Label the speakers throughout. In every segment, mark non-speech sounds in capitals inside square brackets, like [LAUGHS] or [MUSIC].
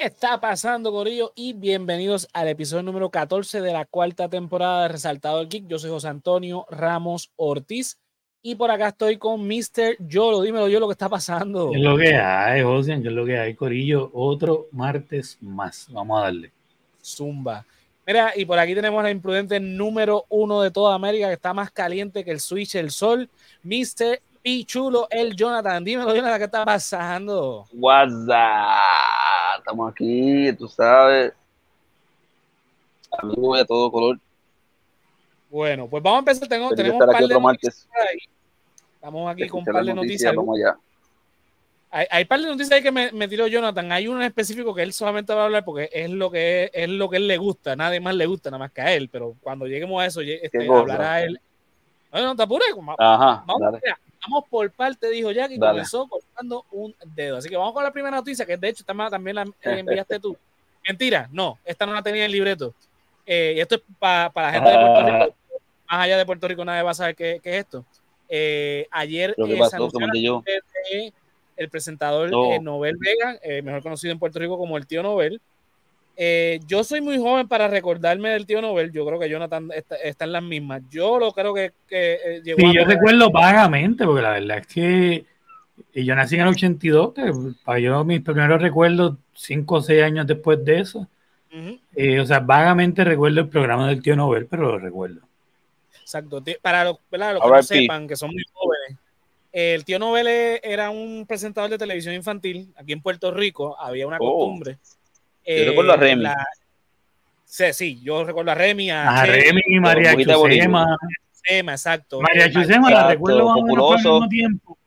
Speaker 1: ¿Qué está pasando, Corillo? Y bienvenidos al episodio número 14 de la cuarta temporada de Resaltado el Geek. Yo soy José Antonio Ramos Ortiz y por acá estoy con Mr. Yolo. Dímelo yo lo que está pasando.
Speaker 2: ¿Qué es lo que hay, José? ¿Qué es lo que hay, Corillo? Otro martes más. Vamos a darle.
Speaker 1: Zumba. Mira, y por aquí tenemos la imprudente número uno de toda América que está más caliente que el switch el sol, Mr. Pichulo, el Jonathan. Dímelo, Jonathan, ¿qué está pasando?
Speaker 3: WhatsApp. Estamos aquí, tú sabes. Amigo de todo color.
Speaker 1: Bueno, pues vamos a empezar. Tengo, tenemos un par de noticias. Estamos aquí con un par de noticias.
Speaker 3: Vamos allá.
Speaker 1: Hay, hay par de noticias ahí que me, me tiró Jonathan. Hay uno en específico que él solamente va a hablar porque es lo que es, es lo que él le gusta. Nadie más le gusta, nada más que a él. Pero cuando lleguemos a eso, este, hablará él. No, no te apures.
Speaker 3: Ajá,
Speaker 1: Vamos, mira, vamos por parte, dijo Jack, y
Speaker 3: Dale.
Speaker 1: comenzó cortando un dedo. Así que vamos con la primera noticia, que de hecho esta también la enviaste tú. [LAUGHS] Mentira, no, esta no la tenía en el libreto. Eh, y esto es para la gente de Puerto
Speaker 3: Ah.
Speaker 1: Rico. Más allá de Puerto Rico, nadie va a saber qué, qué es esto. Eh, ayer
Speaker 3: que
Speaker 1: eh,
Speaker 3: pasó,
Speaker 1: de el presentador
Speaker 3: No.
Speaker 1: eh, Nobel Vega, mejor conocido en Puerto Rico como el tío Nobel. Eh, yo soy muy joven para recordarme del tío Nobel. Yo creo que Jonathan está, está en las mismas. Yo lo creo que, que eh, llegó
Speaker 2: Sí,
Speaker 1: a
Speaker 2: yo recuerdo vagamente, porque la verdad es que y yo nací en el 82, que para yo mis primeros recuerdos, 5 o 6 años después de eso, eh, o sea, vagamente recuerdo el programa del tío Nobel, pero lo recuerdo.
Speaker 1: Exacto. Para los, que no sepan, que son muy jóvenes, el tío Nobel e- era un presentador de televisión infantil. Aquí en Puerto Rico había una
Speaker 3: Oh.
Speaker 1: costumbre. Eh,
Speaker 3: Yo recuerdo a Remy.
Speaker 1: la- Sí, sí, yo recuerdo a Remy, a,
Speaker 2: A
Speaker 1: Che,
Speaker 2: Remy y María. Chusema.
Speaker 1: Exacto.
Speaker 2: María
Speaker 1: Eh,
Speaker 2: Chusema la recuerdo más o
Speaker 3: populoso.
Speaker 2: mismo tiempo.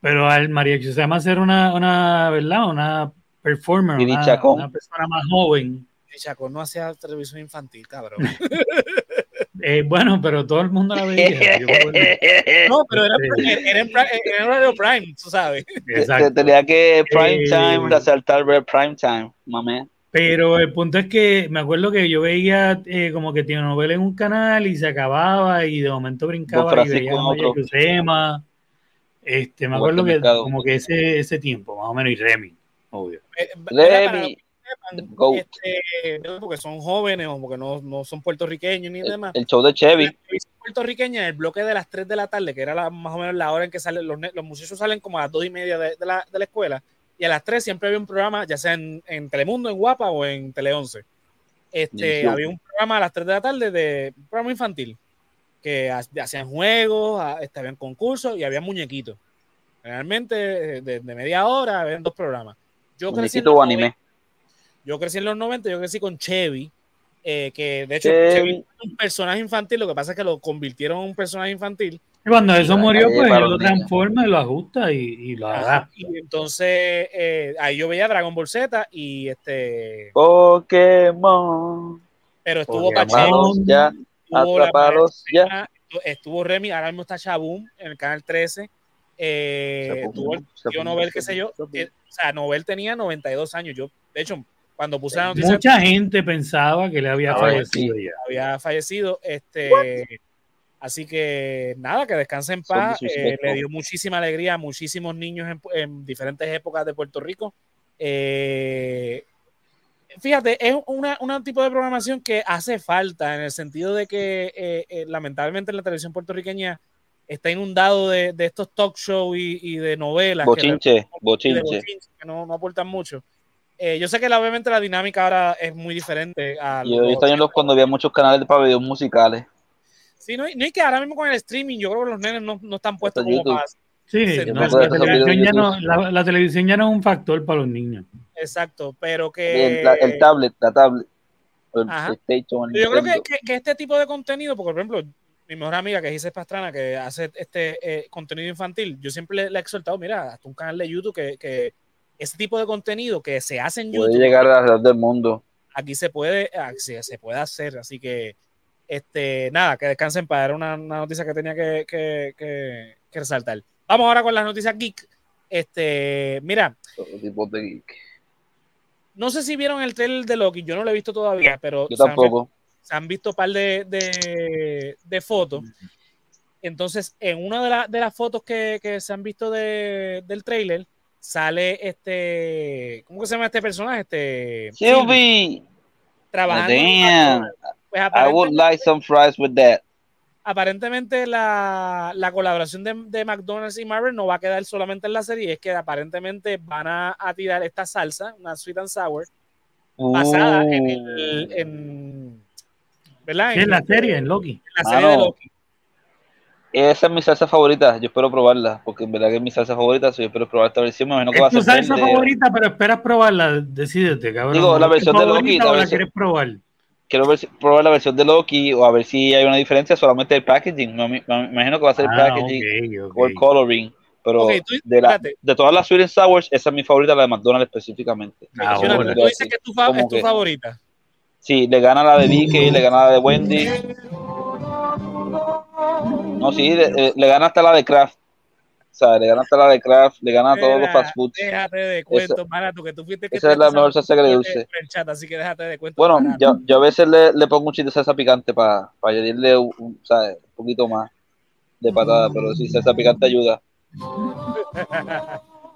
Speaker 2: Pero al María Chusema ser una, una, ¿verdad? Una performer, una,
Speaker 3: Chacón.
Speaker 2: una persona más joven.
Speaker 1: Chaco no hacía televisión infantil, cabrón. [LAUGHS]
Speaker 2: Eh, bueno, pero todo el mundo la veía. yo. [LAUGHS]
Speaker 1: No, pero era, era, era en pri- era en horario prime, tú sabes.
Speaker 2: Exacto.
Speaker 3: Tenía que prime
Speaker 2: Eh,
Speaker 3: time, resaltar ver prime time, mamé.
Speaker 2: Pero el punto es que me acuerdo que yo veía eh, como que tiene novela en un canal y se acababa y de momento brincaba y veía
Speaker 3: otro.
Speaker 2: Chusema. Este, me acuerdo que como que ese, ese tiempo, más o menos, y Remy, obvio.
Speaker 1: Eh,
Speaker 3: Remy,
Speaker 1: sepan, este, no porque son jóvenes o porque no, no son puertorriqueños ni
Speaker 3: el,
Speaker 1: demás.
Speaker 3: el show de Chevy.
Speaker 1: La puertorriqueña el bloque de las 3 de la tarde, que era la, más o menos la hora en que salen los, los muchachos salen como a las 2 y media de, de la, de la escuela, y a las 3 siempre había un programa, ya sea en, en Telemundo, en Guapa o en Tele 11. Este, había un programa a las 3 de la tarde de un programa infantil, que ha- hacían juegos, este, habían concursos y había muñequitos. Realmente de, de media hora habían dos programas. Yo crecí, en
Speaker 3: Muñequito
Speaker 1: los
Speaker 3: o anime.
Speaker 1: Yo crecí en los 90, yo crecí con Chevy, eh, que de hecho
Speaker 3: Chevy.
Speaker 1: Chevy es un personaje infantil, lo que pasa es que lo convirtieron en un personaje infantil.
Speaker 2: Y cuando eso murió, pues él lo transforma y lo ajusta y, y lo adapta.
Speaker 1: Y entonces eh, ahí yo veía Dragon Ball Z y este,
Speaker 3: Pokémon.
Speaker 1: pero estuvo. Pacheco,
Speaker 3: ya,
Speaker 1: estuvo la
Speaker 3: atrapalos ya.
Speaker 1: Estuvo Remy, ahora mismo está Shaboom en el canal 13. Eh,
Speaker 3: Shaboom,
Speaker 1: estuvo el
Speaker 3: Shaboom,
Speaker 1: tío Nobel, qué sé yo.
Speaker 3: Shaboom.
Speaker 1: eh, o sea, Nobel tenía 92 años. Yo, de hecho, cuando puse la noticia,
Speaker 2: Mucha gente pensaba que le había
Speaker 3: Ah,
Speaker 2: fallecido ya.
Speaker 1: había fallecido. Este, así que nada, que descanse en paz. Eh, le dio muchísima alegría a muchísimos niños en, en diferentes épocas de Puerto Rico. Eh, fíjate, es una, un tipo de programación que hace falta en el sentido de que eh, eh, lamentablemente la televisión puertorriqueña está inundado de, de estos talk shows y, y de novelas. que
Speaker 3: Bochinche,
Speaker 1: de
Speaker 3: bochinche.
Speaker 1: bochinches que no, no aportan mucho. Eh, yo sé que obviamente la dinámica ahora es muy diferente a
Speaker 3: Yo
Speaker 1: los-
Speaker 3: he visto cuando había muchos canales de pabellones musicales.
Speaker 1: Sí, no, hay- no hay que ahora mismo con el streaming, yo creo que los nenes no, no están puestos como
Speaker 3: YouTube.
Speaker 1: para.
Speaker 2: Sí, no, la, televisión ya no, la, la televisión ya no es un factor para los niños.
Speaker 1: Exacto, pero que.
Speaker 3: El, la- el tablet, la tablet. El. PlayStation, el
Speaker 1: Yo creo que, que- que este tipo de contenido, porque por ejemplo, mi mejor amiga que es Isis Pastrana, que hace este eh, contenido infantil, yo siempre le, le he exhortado, mira, hasta un canal de YouTube que, que ese tipo de contenido que se hace en
Speaker 3: Puede
Speaker 1: YouTube,
Speaker 3: llegar alrededor del mundo.
Speaker 1: aquí se puede, aquí se, puede hacer, así que este, nada, que descansen para era una, una noticia que tenía que, que- que- que resaltar. Vamos ahora con las noticias geek. Este, mira,
Speaker 3: tipo de geek.
Speaker 1: no sé si vieron el trailer de Loki, yo no lo he visto todavía, pero
Speaker 3: Yo
Speaker 1: se han-
Speaker 3: tampoco.
Speaker 1: se han visto un par de, de- de fotos. Entonces, en una de, la- de las fotos que, que se han visto de- del trailer, sale este, ¿cómo que se llama este personaje? Este
Speaker 3: Sylvie.
Speaker 1: trabajando. McDonald's. Pues
Speaker 3: I would like some fries with that.
Speaker 1: aparentemente la, la colaboración de, de McDonald's y Marvel no va a quedar solamente en la serie, es que aparentemente van a, a tirar esta salsa, una sweet and sour, basada en el, en, ¿verdad?
Speaker 2: Sí, en la serie, en Loki.
Speaker 1: en la serie de Loki.
Speaker 3: Esa es mi salsa favorita. Yo espero probarla, porque en verdad que es mi salsa favorita. so yo espero probar esta versión. Me imagino que va a
Speaker 2: Es tu
Speaker 3: ser
Speaker 2: salsa favorita, pero esperas probarla. Decídete, cabrón.
Speaker 3: Digo, la
Speaker 2: ¿Es tu
Speaker 3: versión de Loki, la
Speaker 2: quieres probar?
Speaker 3: Quiero ver si- probar la versión de Loki o a ver si hay una diferencia solamente el packaging. Me, me- me imagino que va a ser el
Speaker 2: Ah,
Speaker 3: packaging o el coloring. Pero
Speaker 1: tú-
Speaker 3: de, la,
Speaker 1: espérate.
Speaker 3: de todas las Sweet and Sours, esa es mi favorita, la de McDonald's específicamente.
Speaker 2: Ah,
Speaker 1: tú dices que es tu, fa-
Speaker 3: Como
Speaker 1: es tu
Speaker 3: que-
Speaker 1: favorita.
Speaker 3: Sí, le gana la de Vicky, le gana la de Wendy. [LAUGHS] No, sí, le, le gana hasta la de Kraft. O sea, le gana hasta la de Kraft, le gana a todos los fast foods.
Speaker 1: Déjate de cuentos, barato, que tú fuiste que
Speaker 3: esa es la mejor salsa que le dulce.
Speaker 1: chat, así que déjate de cuentos.
Speaker 3: Bueno, yo, yo a veces le, le pongo un chiste de salsa picante para añadirle un, un, ¿sabes? un poquito más de patada, pero sí, salsa picante ayuda.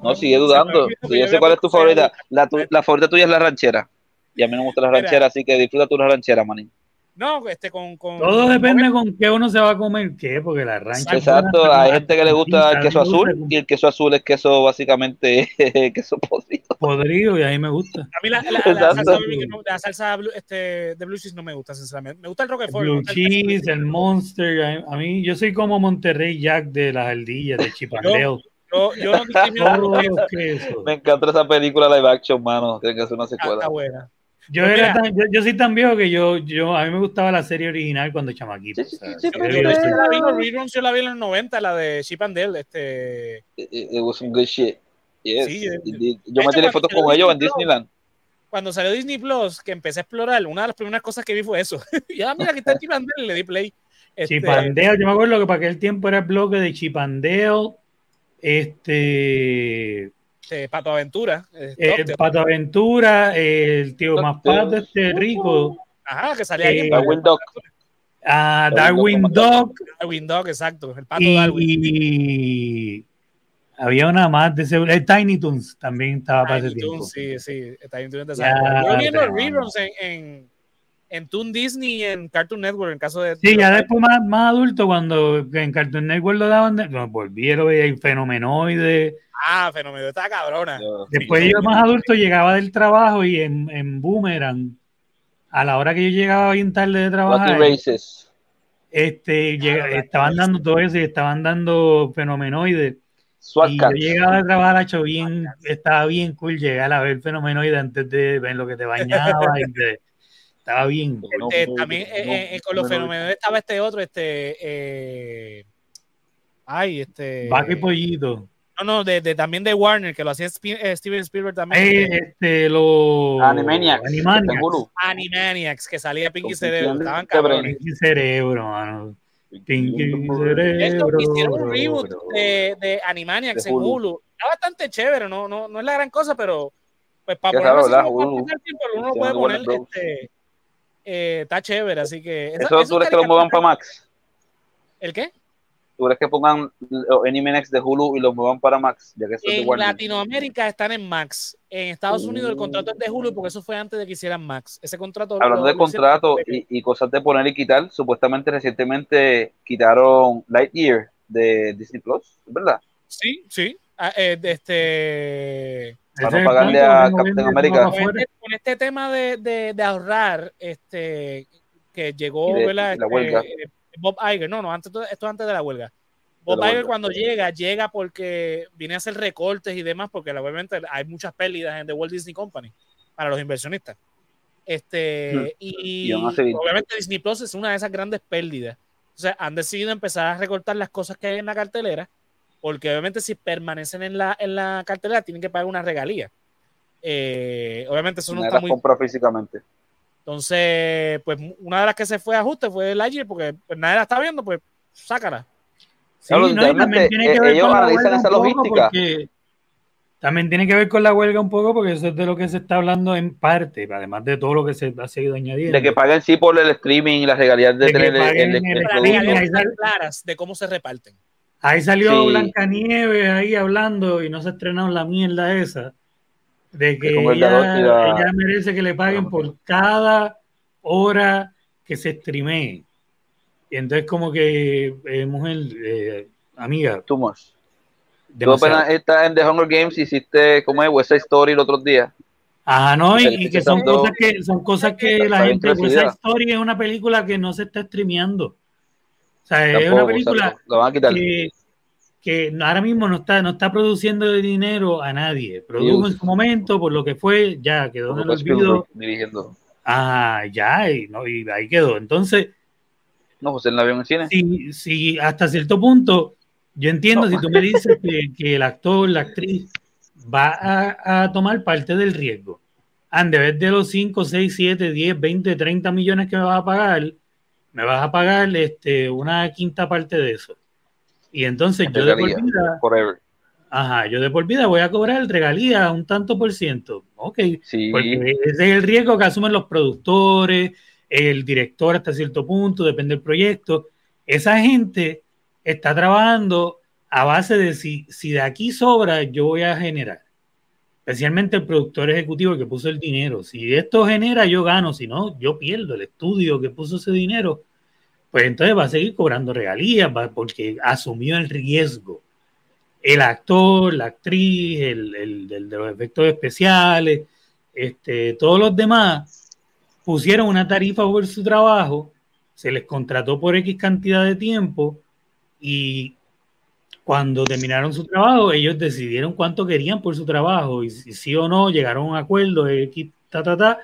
Speaker 3: No, sigue dudando. Sí, yo sé cuál es tu favorita. La, tu- la favorita tuya es la ranchera. Y a mí no me gusta la ranchera, así que disfruta tu ranchera, manín.
Speaker 1: No, este con. con
Speaker 2: Todo depende con qué uno se va a comer qué, porque la rancha.
Speaker 3: Exacto, hay gente que le gusta el queso azul y el queso azul es queso básicamente [LAUGHS] queso podrido.
Speaker 2: Podrido y ahí me gusta.
Speaker 1: A mí la, la- la salsa, barbecue no- la salsa blue- este, de blue cheese no me gusta, sinceramente. Me gusta el Roquefort.
Speaker 2: Blue
Speaker 1: el
Speaker 2: cheese, el monster. A a mí, yo soy como Monterrey Jack de las ardillas, de Chipandeo.
Speaker 1: Yo, yo no. [LAUGHS]
Speaker 3: Me encanta esa película live action, mano. Tiene que hacer una
Speaker 1: Está,
Speaker 3: secuela.
Speaker 1: está buena.
Speaker 2: Yo,
Speaker 1: Pues
Speaker 2: era
Speaker 1: mira.
Speaker 2: tan- yo, yo soy tan viejo que yo, yo, a mí me gustaba la serie original cuando chamaquito.
Speaker 3: Sí, sí,
Speaker 2: o sea,
Speaker 3: sí,
Speaker 2: yo
Speaker 1: Yo,
Speaker 3: sí,
Speaker 2: vi
Speaker 1: yo,
Speaker 2: eso.
Speaker 1: yo la vi los reruns, yo la vi en los 90, la de Chip and Dale. Este,
Speaker 3: It, it was some good shit. Yes,
Speaker 1: Sí, eh, de
Speaker 3: Yo me tiré fotos con ellos en Disneyland.
Speaker 1: cuando salió Disney Plus, que empecé a explorar, una de las primeras cosas que vi fue eso. [LAUGHS] y ah, mira, aquí está [LAUGHS] Chip and Dale, le di play. Este,
Speaker 2: Chipandeo, yo me acuerdo que para aquel tiempo era el bloque de Chipandeo, este,
Speaker 1: este, Pato Aventura. eh,
Speaker 2: el
Speaker 1: Doctor.
Speaker 2: Pato Aventura, el tío más
Speaker 3: Doctor.
Speaker 2: pato este rico,
Speaker 1: Ajá, que salía ahí. en
Speaker 2: eh,
Speaker 3: Darwin Duck.
Speaker 2: a
Speaker 3: Darwin
Speaker 2: Darwin
Speaker 3: Dog.
Speaker 2: Dog
Speaker 1: Darwin Dog, exacto. El Pato Darwin.
Speaker 2: y, había una más de ese, el Tiny Toons también estaba para ese
Speaker 1: Tiny
Speaker 2: tiempo.
Speaker 1: Toons, sí, sí, Tiny Toons de
Speaker 2: Ya.
Speaker 1: Yo vi los reruns en, en, en Toon Disney y en Cartoon Network, en caso de.
Speaker 2: Sí,
Speaker 1: de
Speaker 2: ya después más, más adulto, cuando en Cartoon Network lo daban, de, no, a veía en Fenomenoide.
Speaker 1: Ah, fenómeno, está cabrona.
Speaker 2: Después
Speaker 1: Sí,
Speaker 2: yo más adulto llegaba del trabajo y en, en Boomerang, a la hora que yo llegaba bien tarde de
Speaker 3: Rocky
Speaker 2: trabajar,
Speaker 3: Races.
Speaker 2: este, llega-
Speaker 1: Rocky
Speaker 2: estaban
Speaker 1: Races.
Speaker 2: dando todo eso y estaban dando Fenomenoide.
Speaker 3: SWAT
Speaker 2: Y yo llegaba de trabajar, hecho bien, estaba bien cool llegar a ver Fenomenoide antes de ver lo que te bañaba [LAUGHS] y te- estaba bien.
Speaker 1: Este,
Speaker 3: no,
Speaker 1: también
Speaker 3: no,
Speaker 1: eh, eh, con los
Speaker 3: no, no.
Speaker 1: fenómenos estaba este otro, este. eh, ay, este.
Speaker 2: Vaca y pollito.
Speaker 1: No, no, de, de- también de Warner, que lo hacía eh, Steven Spielberg también.
Speaker 2: Eh,
Speaker 1: este,
Speaker 2: este, los
Speaker 3: Animaniacs.
Speaker 2: Animaniacs.
Speaker 3: en Hulu.
Speaker 1: Animaniacs, que salía Pinky Cerebro. Estaban cabrones.
Speaker 2: Pinky Cerebro, mano. Pinky Cerebro.
Speaker 1: hicieron un reboot de, de Animaniacs
Speaker 3: De
Speaker 1: en
Speaker 3: Hulu.
Speaker 1: Está bastante chévere, no, no, no es la gran cosa, pero pues para
Speaker 3: Qué
Speaker 1: ponerlo uno lo puede poner, este, eh, está chévere, así que... esa-
Speaker 3: Eso tú crees que lo muevan para Max.
Speaker 1: ¿El qué?
Speaker 3: ¿Tú crees que pongan los Animaniacs de Hulu y los muevan para Max? Ya que eso es de
Speaker 1: En
Speaker 3: Warner.
Speaker 1: Latinoamérica están en Max. En Estados Unidos el contrato es de Hulu porque eso fue antes de que hicieran Max. Ese contrato.
Speaker 3: Hablando de contrato y, y cosas de poner y quitar, supuestamente recientemente quitaron Lightyear de Disney Plus, ¿verdad?
Speaker 1: Sí, sí. Ah, eh, este.
Speaker 3: Para no pagarle a Captain America.
Speaker 1: Con este, con este tema de, de- de ahorrar, este, que llegó,
Speaker 3: de- la
Speaker 1: Este,
Speaker 3: huelga.
Speaker 1: eh, Bob Iger, no, no, antes, esto antes de la huelga. Bob Iger cuando llega, llega porque viene a hacer recortes y demás, porque obviamente hay muchas pérdidas en The Walt Disney Company para los inversionistas. Este,
Speaker 3: Hmm.
Speaker 1: y
Speaker 3: Y
Speaker 1: obviamente Disney Plus es una de esas grandes pérdidas. O sea, han decidido empezar a recortar las cosas que hay en la cartelera, porque obviamente si permanecen en la, en la cartelera tienen que pagar una regalía. Eh, obviamente eso no
Speaker 3: Nadie
Speaker 1: está
Speaker 3: las
Speaker 1: muy
Speaker 3: compra físicamente.
Speaker 1: entonces, pues una de las que se fue a ajuste fue el Lightyear, porque pues, nadie la está viendo, pues sácala.
Speaker 2: Sí,
Speaker 3: Claro,
Speaker 2: no, y también tiene que ver
Speaker 3: eh, ellos
Speaker 2: con la
Speaker 3: analizan esa
Speaker 2: un poco
Speaker 3: logística.
Speaker 2: porque- También tiene que ver con la huelga un poco porque eso es de lo que se está hablando en parte, además de todo lo que se ha seguido añadiendo.
Speaker 3: De que paguen sí por el streaming y las regalías de,
Speaker 2: De
Speaker 1: están
Speaker 2: sale-
Speaker 1: claras de cómo se reparten.
Speaker 2: Ahí salió
Speaker 3: Sí.
Speaker 2: Blancanieves ahí hablando y no se ha estrenado la mierda esa. De que
Speaker 3: como el
Speaker 2: ella,
Speaker 3: la-
Speaker 2: ella merece que le paguen por cada hora que se streamee. Y entonces como que, eh, mujer, eh, amiga,
Speaker 3: Too much. Tú apenas estás en The Hunger Games y hiciste, ¿cómo es? West Side Story el otro día.
Speaker 2: Ajá, no, y, que son cosas que son cosas que la gente, esa historia es una película que no se está streameando. O sea, es una
Speaker 3: Tampoco,
Speaker 2: película
Speaker 3: exacto. Lo van a quitar.
Speaker 2: que, que ahora mismo no está, no está produciendo dinero a nadie. Produjo en su momento por lo que fue, ya quedó en el olvido.
Speaker 3: dirigiendo.
Speaker 2: Ah, ya, y, no, y ahí quedó. Entonces,
Speaker 3: No, José la vio en el cine.
Speaker 2: si, si hasta cierto punto, yo entiendo
Speaker 3: No.
Speaker 2: si tú me dices que, que el actor, la actriz, va a, a tomar parte del riesgo. And de vez de los 5, 6, 7, 10, 20, 30 millones que me vas a pagar, me vas a pagar este, una quinta parte de eso. Y entonces yo de por vida,
Speaker 3: Forever.
Speaker 2: ajá, yo de por vida voy a cobrar regalía un tanto por ciento. Ok,
Speaker 3: Sí.
Speaker 2: porque ese es el riesgo que asumen los productores, el director hasta cierto punto, depende del proyecto. Esa gente está trabajando a base de si, si de aquí sobra, yo voy a generar. Especialmente el productor ejecutivo que puso el dinero. Si esto genera, yo gano. Si no, yo pierdo. El estudio que puso ese dinero, pues entonces va a seguir cobrando regalías porque asumió el riesgo. El actor, la actriz, el, el- el de los efectos especiales, este, todos los demás pusieron una tarifa por su trabajo, se les contrató por X cantidad de tiempo y cuando terminaron su trabajo, ellos decidieron cuánto querían por su trabajo y si sí o no llegaron a un acuerdo, X, ta, ta, ta,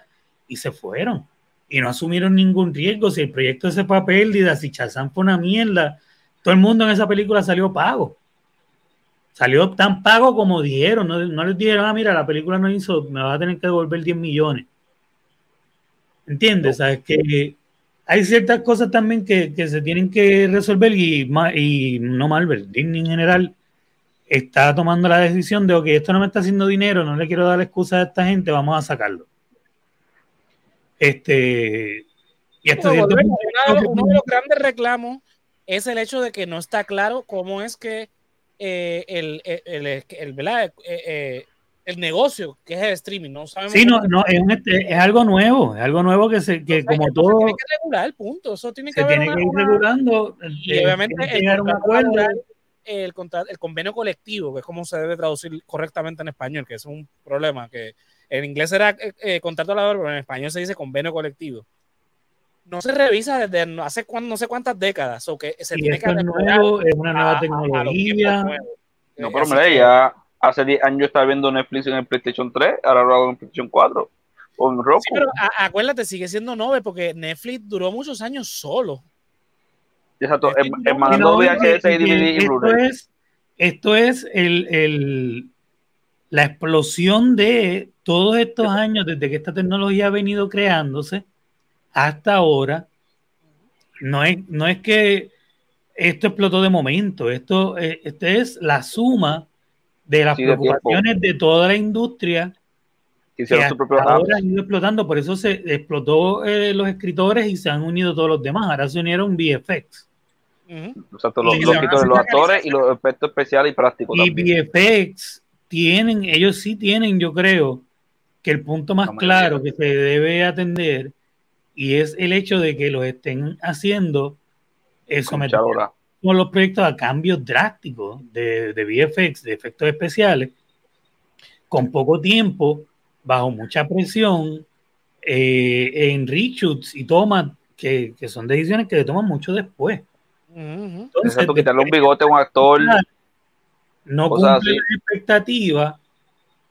Speaker 2: y se fueron. Y no asumieron ningún riesgo. Si el proyecto se fue a pérdida, si Chazán fue una mierda, todo el mundo en esa película salió pago. Salió tan pago como dijeron. No, no les dijeron, ah, mira, la película no hizo, me va a tener que devolver 10 millones. ¿Entiendes? ¿Sabes? Que hay ciertas cosas también que, que se tienen que resolver y, y no Marvel, Disney en general está tomando la decisión de, ok, esto no me está haciendo dinero, no le quiero dar excusa a esta gente, vamos a sacarlo. Este, y hasta cierto punto,
Speaker 1: uno, de uno de los grandes reclamos es el hecho de que no está claro cómo es que eh, el, el, el- el- ¿verdad? Eh, eh, el negocio que es el streaming, no sabemos.
Speaker 2: Sí, no, no, es, un- es algo nuevo, es algo nuevo que, se, que
Speaker 1: o sea,
Speaker 2: como todo
Speaker 1: se tiene que regular, punto. Eso tiene que
Speaker 2: se
Speaker 1: haber
Speaker 2: tiene
Speaker 1: una-
Speaker 2: que ir regulando.
Speaker 1: y
Speaker 2: eh,
Speaker 1: obviamente el contrato el, el convenio colectivo, que es como se debe traducir correctamente en español, que es un problema, que en inglés era eh, eh, contrato laboral, pero en español se dice convenio colectivo. No se revisa desde hace cuan- no sé cuántas décadas, o que se
Speaker 2: Y
Speaker 1: tiene que
Speaker 2: esto es
Speaker 1: adecuar
Speaker 2: nuevo, es una
Speaker 1: a-
Speaker 2: nueva
Speaker 1: a- a
Speaker 2: tecnología.
Speaker 1: nuevos.
Speaker 3: No, pero
Speaker 1: que-
Speaker 3: ya hace 10 años estaba viendo Netflix en el PlayStation 3, ahora lo hago en PlayStation 4 o en Roku.
Speaker 1: Sí, pero a- acuérdate, sigue siendo Nove porque Netflix duró muchos años solo.
Speaker 3: Exacto, em- VHS y DVD y Blu-ray.
Speaker 2: es, esto es el, el- la explosión de todos estos años, desde que esta tecnología ha venido creándose hasta ahora. No es, no es que esto explotó de momento, esto, eh, esto es la suma de las
Speaker 3: Sí, de
Speaker 2: preocupaciones de toda la industria
Speaker 3: que
Speaker 2: que
Speaker 3: hicieron su propio
Speaker 2: ahora han ido explotando, por eso se explotó eh, los escritores y se han unido todos los demás, ahora se unieron VFX.
Speaker 1: Ujú.
Speaker 3: Exacto, los,
Speaker 1: Y
Speaker 3: los los
Speaker 1: una
Speaker 3: actores y los efectos especiales y prácticos
Speaker 2: Y
Speaker 3: también.
Speaker 2: VFX tienen, ellos sí tienen, yo creo, que el punto más claro que se debe atender y es el hecho de que los estén haciendo eh,
Speaker 3: Con
Speaker 2: someter
Speaker 3: Chalora.
Speaker 2: todos los proyectos a cambios drásticos de, de VFX, de efectos especiales, con poco tiempo, bajo mucha presión, eh, en reshoots y tomas que, que son decisiones que se toman mucho después. Entonces,
Speaker 3: Exacto, quitarle un bigote a un actor.
Speaker 2: no cumple
Speaker 3: así.
Speaker 2: las expectativas.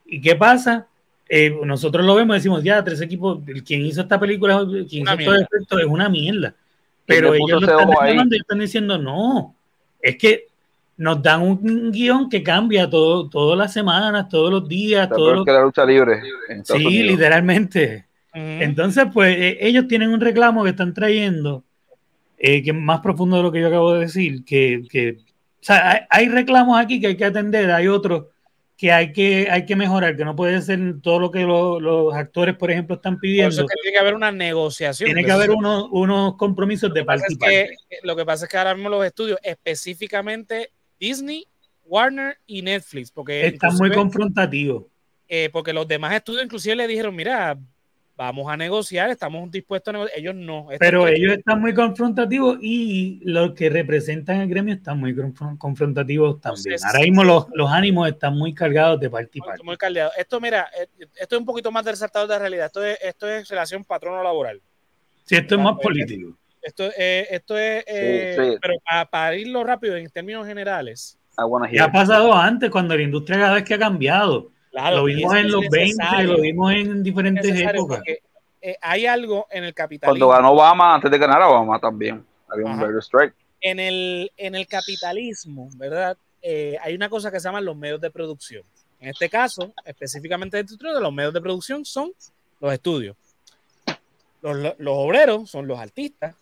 Speaker 2: ¿Y qué pasa? Eh, nosotros lo vemos y decimos, ya, tres equipos, el- quien hizo esta película, quien
Speaker 1: Una
Speaker 2: hizo
Speaker 1: mierda.
Speaker 2: efectos es una mierda.
Speaker 3: ¿Quién
Speaker 2: Pero ellos lo están reclamando y están diciendo, no, es que nos dan un guion que cambia todo, todas las semanas, todos los días, todos los...
Speaker 3: que la lucha libre
Speaker 2: Sí,
Speaker 3: Unidos.
Speaker 2: literalmente.
Speaker 1: Ujú.
Speaker 2: Entonces, pues eh, ellos tienen un reclamo que están trayendo, eh, que es más profundo de lo que yo acabo de decir, que, que o sea, hay, hay reclamos aquí que hay que atender, hay otros que hay que, hay que mejorar, que no puede ser todo lo que lo- los actores, por ejemplo, están
Speaker 1: Por
Speaker 2: pidiendo.
Speaker 1: eso es que tiene que haber una negociación.
Speaker 2: Tiene que haber
Speaker 1: se-
Speaker 2: unos, compromisos de parte
Speaker 1: es que-
Speaker 2: parte.
Speaker 1: lo que pasa es que ahora mismo los estudios, específicamente Disney, Warner y Netflix. Porque
Speaker 2: Están muy confrontativos.
Speaker 1: Eh, porque los demás estudios inclusive le dijeron, mira, vamos a negociar, estamos dispuestos a negociar. Ellos no.
Speaker 2: Pero ellos están muy confrontativos y los que representan el gremio están muy confrontativos también. Ahora mismo los, los, ánimos están muy cargados de parte y parte.
Speaker 1: Muy cargados. Esto, mira, eh, esto es un poquito más del de la realidad. Esto es, esto es relación patrono-laboral.
Speaker 2: Sí, esto es más político.
Speaker 1: Esto, eh, esto es, eh, pero para, irlo rápido en términos generales.
Speaker 2: Ya ha pasado antes, cuando la industria cada vez que ha cambiado lo vimos en los 20, lo vimos en diferentes épocas.
Speaker 1: Eh, hay algo en el capitalismo.
Speaker 3: Cuando ganó Obama, antes de ganar Obama también, había un strike.
Speaker 1: En el, en el capitalismo, ¿verdad? Eh, hay una cosa que se llama los medios de producción. En este caso, específicamente de los medios de producción son los estudios. Los, los obreros son los artistas,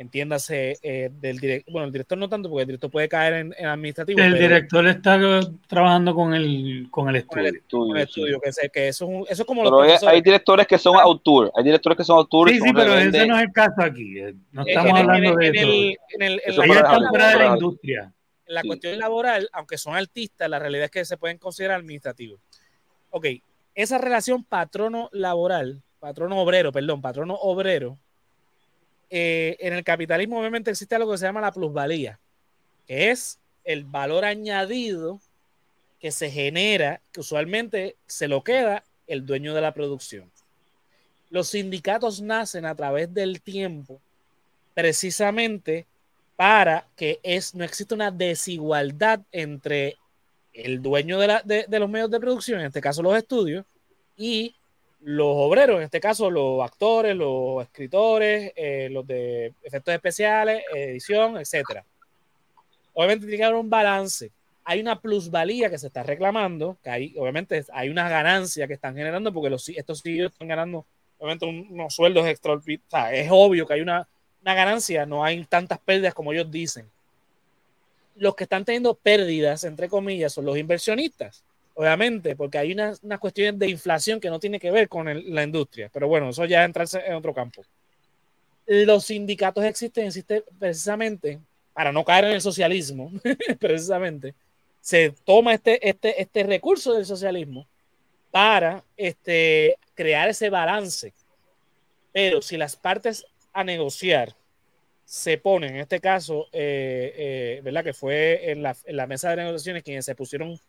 Speaker 1: entiéndase eh, del director, bueno, el director no tanto, porque el director puede caer en, administrativo.
Speaker 2: El director está trabajando con el, con el estudio.
Speaker 1: Con el estudio, que, que, eso, es, eso es como
Speaker 3: pero hay, directores que son autores, hay directores que son autores.
Speaker 2: Sí, sí, pero ese no es el caso aquí. Eh, no estamos hablando de eso. En el, la, de la industria.
Speaker 1: En la cuestión laboral, aunque son artistas, la realidad es que se pueden considerar administrativos. Ok, esa relación patrono-laboral, patrono-obrero, perdón, patrono-obrero, eh, en el capitalismo obviamente existe algo que se llama la plusvalía, que es el valor añadido que se genera, que usualmente se lo queda el dueño de la producción. Los sindicatos nacen a través del tiempo precisamente para que es, no exista una desigualdad entre el dueño de, de los medios de producción, en este caso los estudios, y los obreros, en este caso los actores, los escritores, eh, los de efectos especiales, edición, etcétera. Obviamente tiene que haber un balance. Hay una plusvalía que se está reclamando, que hay, obviamente hay una ganancia que están generando porque los, estos CEOs están ganando obviamente unos sueldos extraordinarios. Es obvio que hay una, una ganancia, no hay tantas pérdidas como ellos dicen. Los que están teniendo pérdidas, entre comillas, son los inversionistas obviamente, porque hay unas, cuestiones de inflación que no tiene que ver con la industria, pero bueno, eso ya entra en otro campo. Los sindicatos existen, existen precisamente para no caer en el socialismo, [LAUGHS] precisamente, se toma este, este, este recurso del socialismo para este, crear ese balance. Pero si las partes a negociar se ponen, en este caso, eh, eh, ¿verdad? Que fue en la, en la, mesa de negociaciones quienes se pusieron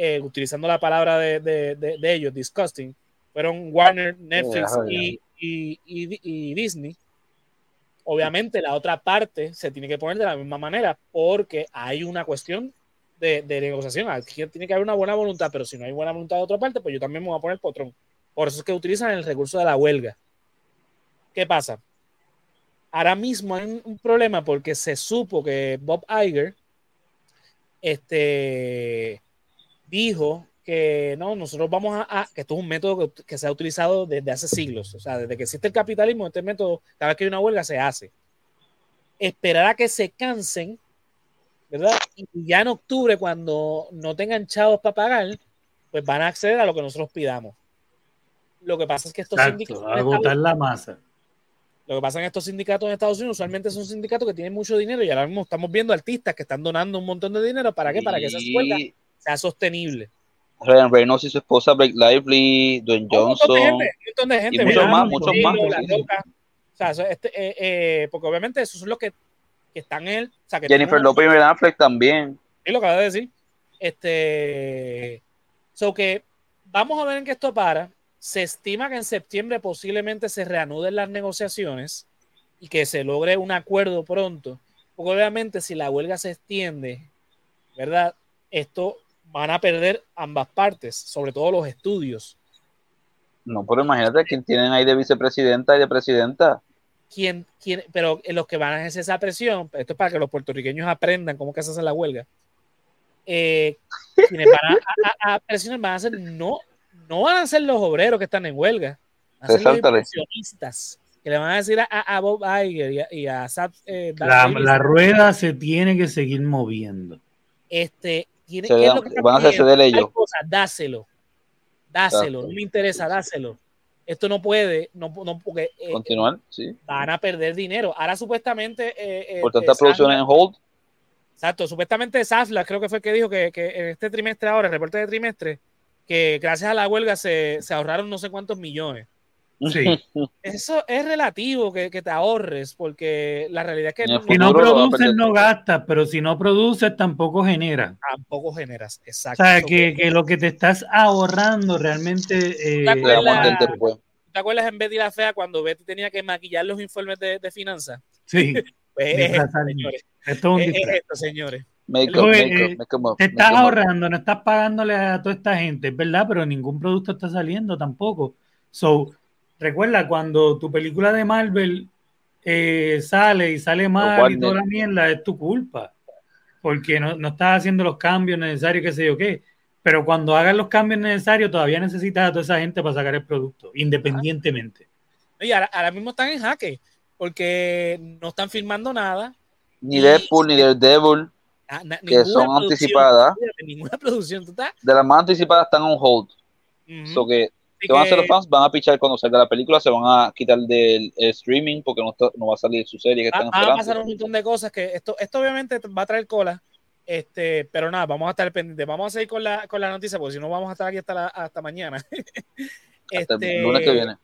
Speaker 1: eh, utilizando la palabra de, de, de, ellos, disgusting, fueron Warner, Netflix y, y, y, Disney. Obviamente la otra parte se tiene que poner de la misma manera porque hay una cuestión de, negociación. Aquí tiene que haber una buena voluntad, pero si no hay buena voluntad de otra parte, pues yo también me voy a poner potrón. Por eso es que utilizan el recurso de la huelga. ¿Qué pasa? Ahora mismo hay un problema porque se supo que Bob Iger este, dijo que no, nosotros vamos a, que esto es un método que, se ha utilizado desde hace siglos, o sea, desde que existe el capitalismo, este método, cada vez que hay una huelga se hace. Esperar a que se cansen, ¿verdad? Y ya en octubre, cuando no tengan chavos para pagar, pues van a acceder a lo que nosotros pidamos. Lo que pasa es que estos
Speaker 2: sindicatos... agotar la masa.
Speaker 1: Lo que pasa en estos sindicatos en Estados Unidos usualmente son sindicatos que tienen mucho dinero y ahora mismo estamos viendo artistas que están donando un montón de dinero. ¿Para qué? Para que esas huelgas sea sostenible.
Speaker 3: Ryan Reynolds y su esposa Blake Lively, Dwayne Johnson. y muchos más, muchos más.
Speaker 1: O sea, este, eh, eh, porque obviamente esos son los que, que están en él. O sea, que
Speaker 3: Jennifer Lopez y Ben Affleck también.
Speaker 1: Sí, lo acabo de decir. Este. So que vamos a ver en qué esto para. Se estima que en septiembre posiblemente se reanuden las negociaciones y que se logre un acuerdo pronto. Porque obviamente si la huelga se extiende, ¿verdad? Esto van a perder ambas partes, sobre todo los estudios.
Speaker 3: No, pero imagínate quién tienen ahí de vicepresidenta y de presidenta.
Speaker 1: ¿Quién, quién, pero los que van a ejercer esa presión, esto es para que los puertorriqueños aprendan cómo que se hace la huelga. Eh, quienes van [LAUGHS] a, presionar van a ser, no, no van a ser los obreros que están en huelga, van a ser los inversionistas que le van a decir a, Bob Iger y a,
Speaker 2: eh, la, la, rueda se tiene que seguir moviendo.
Speaker 1: Este, tiene,
Speaker 3: van a de ellos.
Speaker 1: dáselo. Dáselo. No me interesa, dáselo. Esto no puede, no, no porque
Speaker 3: eh, continuar, sí.
Speaker 1: Van a perder dinero. Ahora supuestamente. Eh,
Speaker 3: eh, Por tantas producciones en hold.
Speaker 1: Exacto, supuestamente Safla creo que fue el que dijo que, que, en este trimestre ahora, el reporte de trimestre, que gracias a la huelga se, se ahorraron no sé cuántos millones.
Speaker 2: Sí. [LAUGHS]
Speaker 1: Eso es relativo que, que, te ahorres, porque la realidad es que
Speaker 2: no, si no produces, no gastas, pero si no produces, tampoco generas.
Speaker 1: Tampoco generas, exacto.
Speaker 2: O sea, que, que lo que te estás ahorrando realmente. Eh,
Speaker 1: ¿Te, acuerdas, ¿Te acuerdas en Betty la Fea cuando Betty tenía que maquillar los informes de, de finanzas?
Speaker 2: Sí. [LAUGHS]
Speaker 1: pues es esto, señores.
Speaker 2: Esto es,
Speaker 1: es esto, señores.
Speaker 3: Make up,
Speaker 2: Oye,
Speaker 3: make
Speaker 2: eh,
Speaker 3: up, make up,
Speaker 2: te estás ahorrando, no estás pagándole a toda esta gente, es verdad, pero ningún producto está saliendo tampoco. So, recuerda, cuando tu película de Marvel eh, sale y sale mal y toda la mierda, es tu culpa. Porque no, no estás haciendo los cambios necesarios, qué sé yo qué. Pero cuando hagas los cambios necesarios, todavía necesitas a toda esa gente para sacar el producto, independientemente.
Speaker 1: Y ahora, ahora mismo están en jaque, porque no están filmando nada.
Speaker 3: Ni Deadpool, ni Daredevil,
Speaker 1: Ah, na-
Speaker 3: que son anticipadas.
Speaker 1: fíjate, Ninguna producción, ¿tú estás?
Speaker 3: De las más anticipadas están on hold. So que, ¿qué van a hacer los fans? Van a pichar cuando salga la película, se van a quitar del streaming porque no, está- no va a salir su serie que
Speaker 1: Va-
Speaker 3: están
Speaker 1: van a pasar un montón de cosas que esto, esto obviamente va a traer cola. Este, pero nada, vamos a estar pendientes. Vamos a seguir con la, con la noticia, porque si no vamos a estar aquí hasta, la- hasta mañana. [LAUGHS]
Speaker 3: Hasta
Speaker 1: Este,
Speaker 3: el lunes que viene.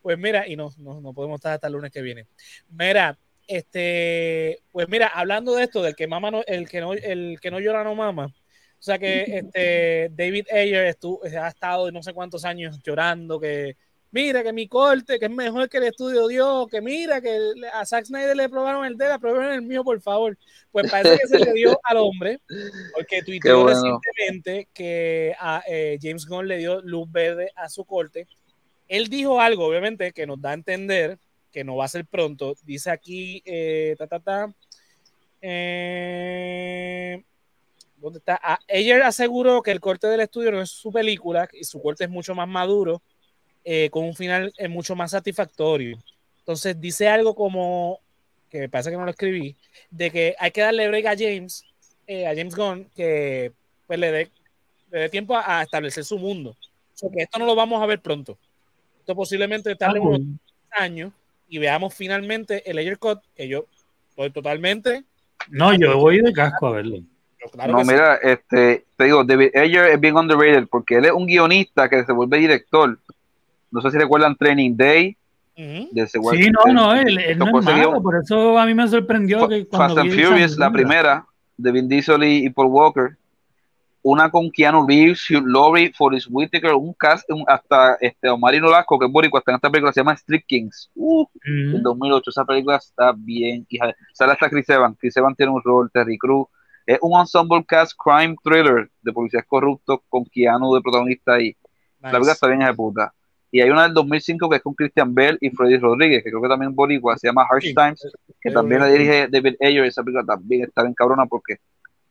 Speaker 1: Pues mira, y no, no, no podemos estar hasta el lunes que viene. Mira, este, pues mira, hablando de esto, del que mama no, el que no, el que no llora no mama. O sea que este David Ayer estuvo, ha estado no sé cuántos años llorando que mira que mi corte, que es mejor que el estudio dio, que mira que a Zack Snyder le probaron el de él, aprobaron el mío, por favor. Pues parece que se le dio al hombre, porque tuiteó
Speaker 3: bueno.
Speaker 1: recientemente que a, eh, James Gunn le dio luz verde a su corte. Él dijo algo, obviamente, que nos da a entender que no va a ser pronto. Dice aquí, eh, ta, ta, ta, eh, ¿dónde está? Ah, Ayer aseguró que el corte del estudio no es su película y su corte es mucho más maduro, eh, con un final eh, mucho más satisfactorio. Entonces dice algo como, que me parece que no lo escribí, de que hay que darle break a James, eh, a James Gunn, que pues le dé, le dé tiempo a, a establecer su mundo. O sea, que esto no lo vamos a ver pronto. Esto posiblemente tarde
Speaker 2: Ah,
Speaker 1: unos años y veamos finalmente el Ayer Cut, que yo estoy totalmente.
Speaker 2: No, yo voy de casco a verlo.
Speaker 1: Claro
Speaker 3: no,
Speaker 1: que sí.
Speaker 3: mira, este, te digo, David Ayer es bien underrated porque él es un guionista que se vuelve director. No sé si recuerdan Training Day.
Speaker 1: Ujú.
Speaker 3: De ese
Speaker 2: Sí, no, no, él, él no es malo, por eso a mí me sorprendió que cuando
Speaker 3: Fast and Furious, la primera, de Vin Diesel y, y Paul Walker. Una con Keanu Reeves, Hugh Laurie, Forrest Whitaker, un cast, un- hasta este, Omar Nolasco, que es boricua, está en esta película, se llama Street Kings. Uh,
Speaker 2: Ujú.
Speaker 3: del 2008. Esa película está bien. Hija de- sale hasta Chris Evans. Chris Evans tiene un rol, Terry Crews. Es un ensemble cast crime thriller de policías corruptos con Keanu de protagonista y la película
Speaker 1: Nice.
Speaker 3: está bien puta. Y hay una del 2005 que es con Christian Bell y Freddy Rodríguez, que creo que también es boricua, se llama Harsh
Speaker 1: Sí.
Speaker 3: Times, que
Speaker 1: Sí,
Speaker 3: también la dirige David Ayer. Esa película también está bien cabrona porque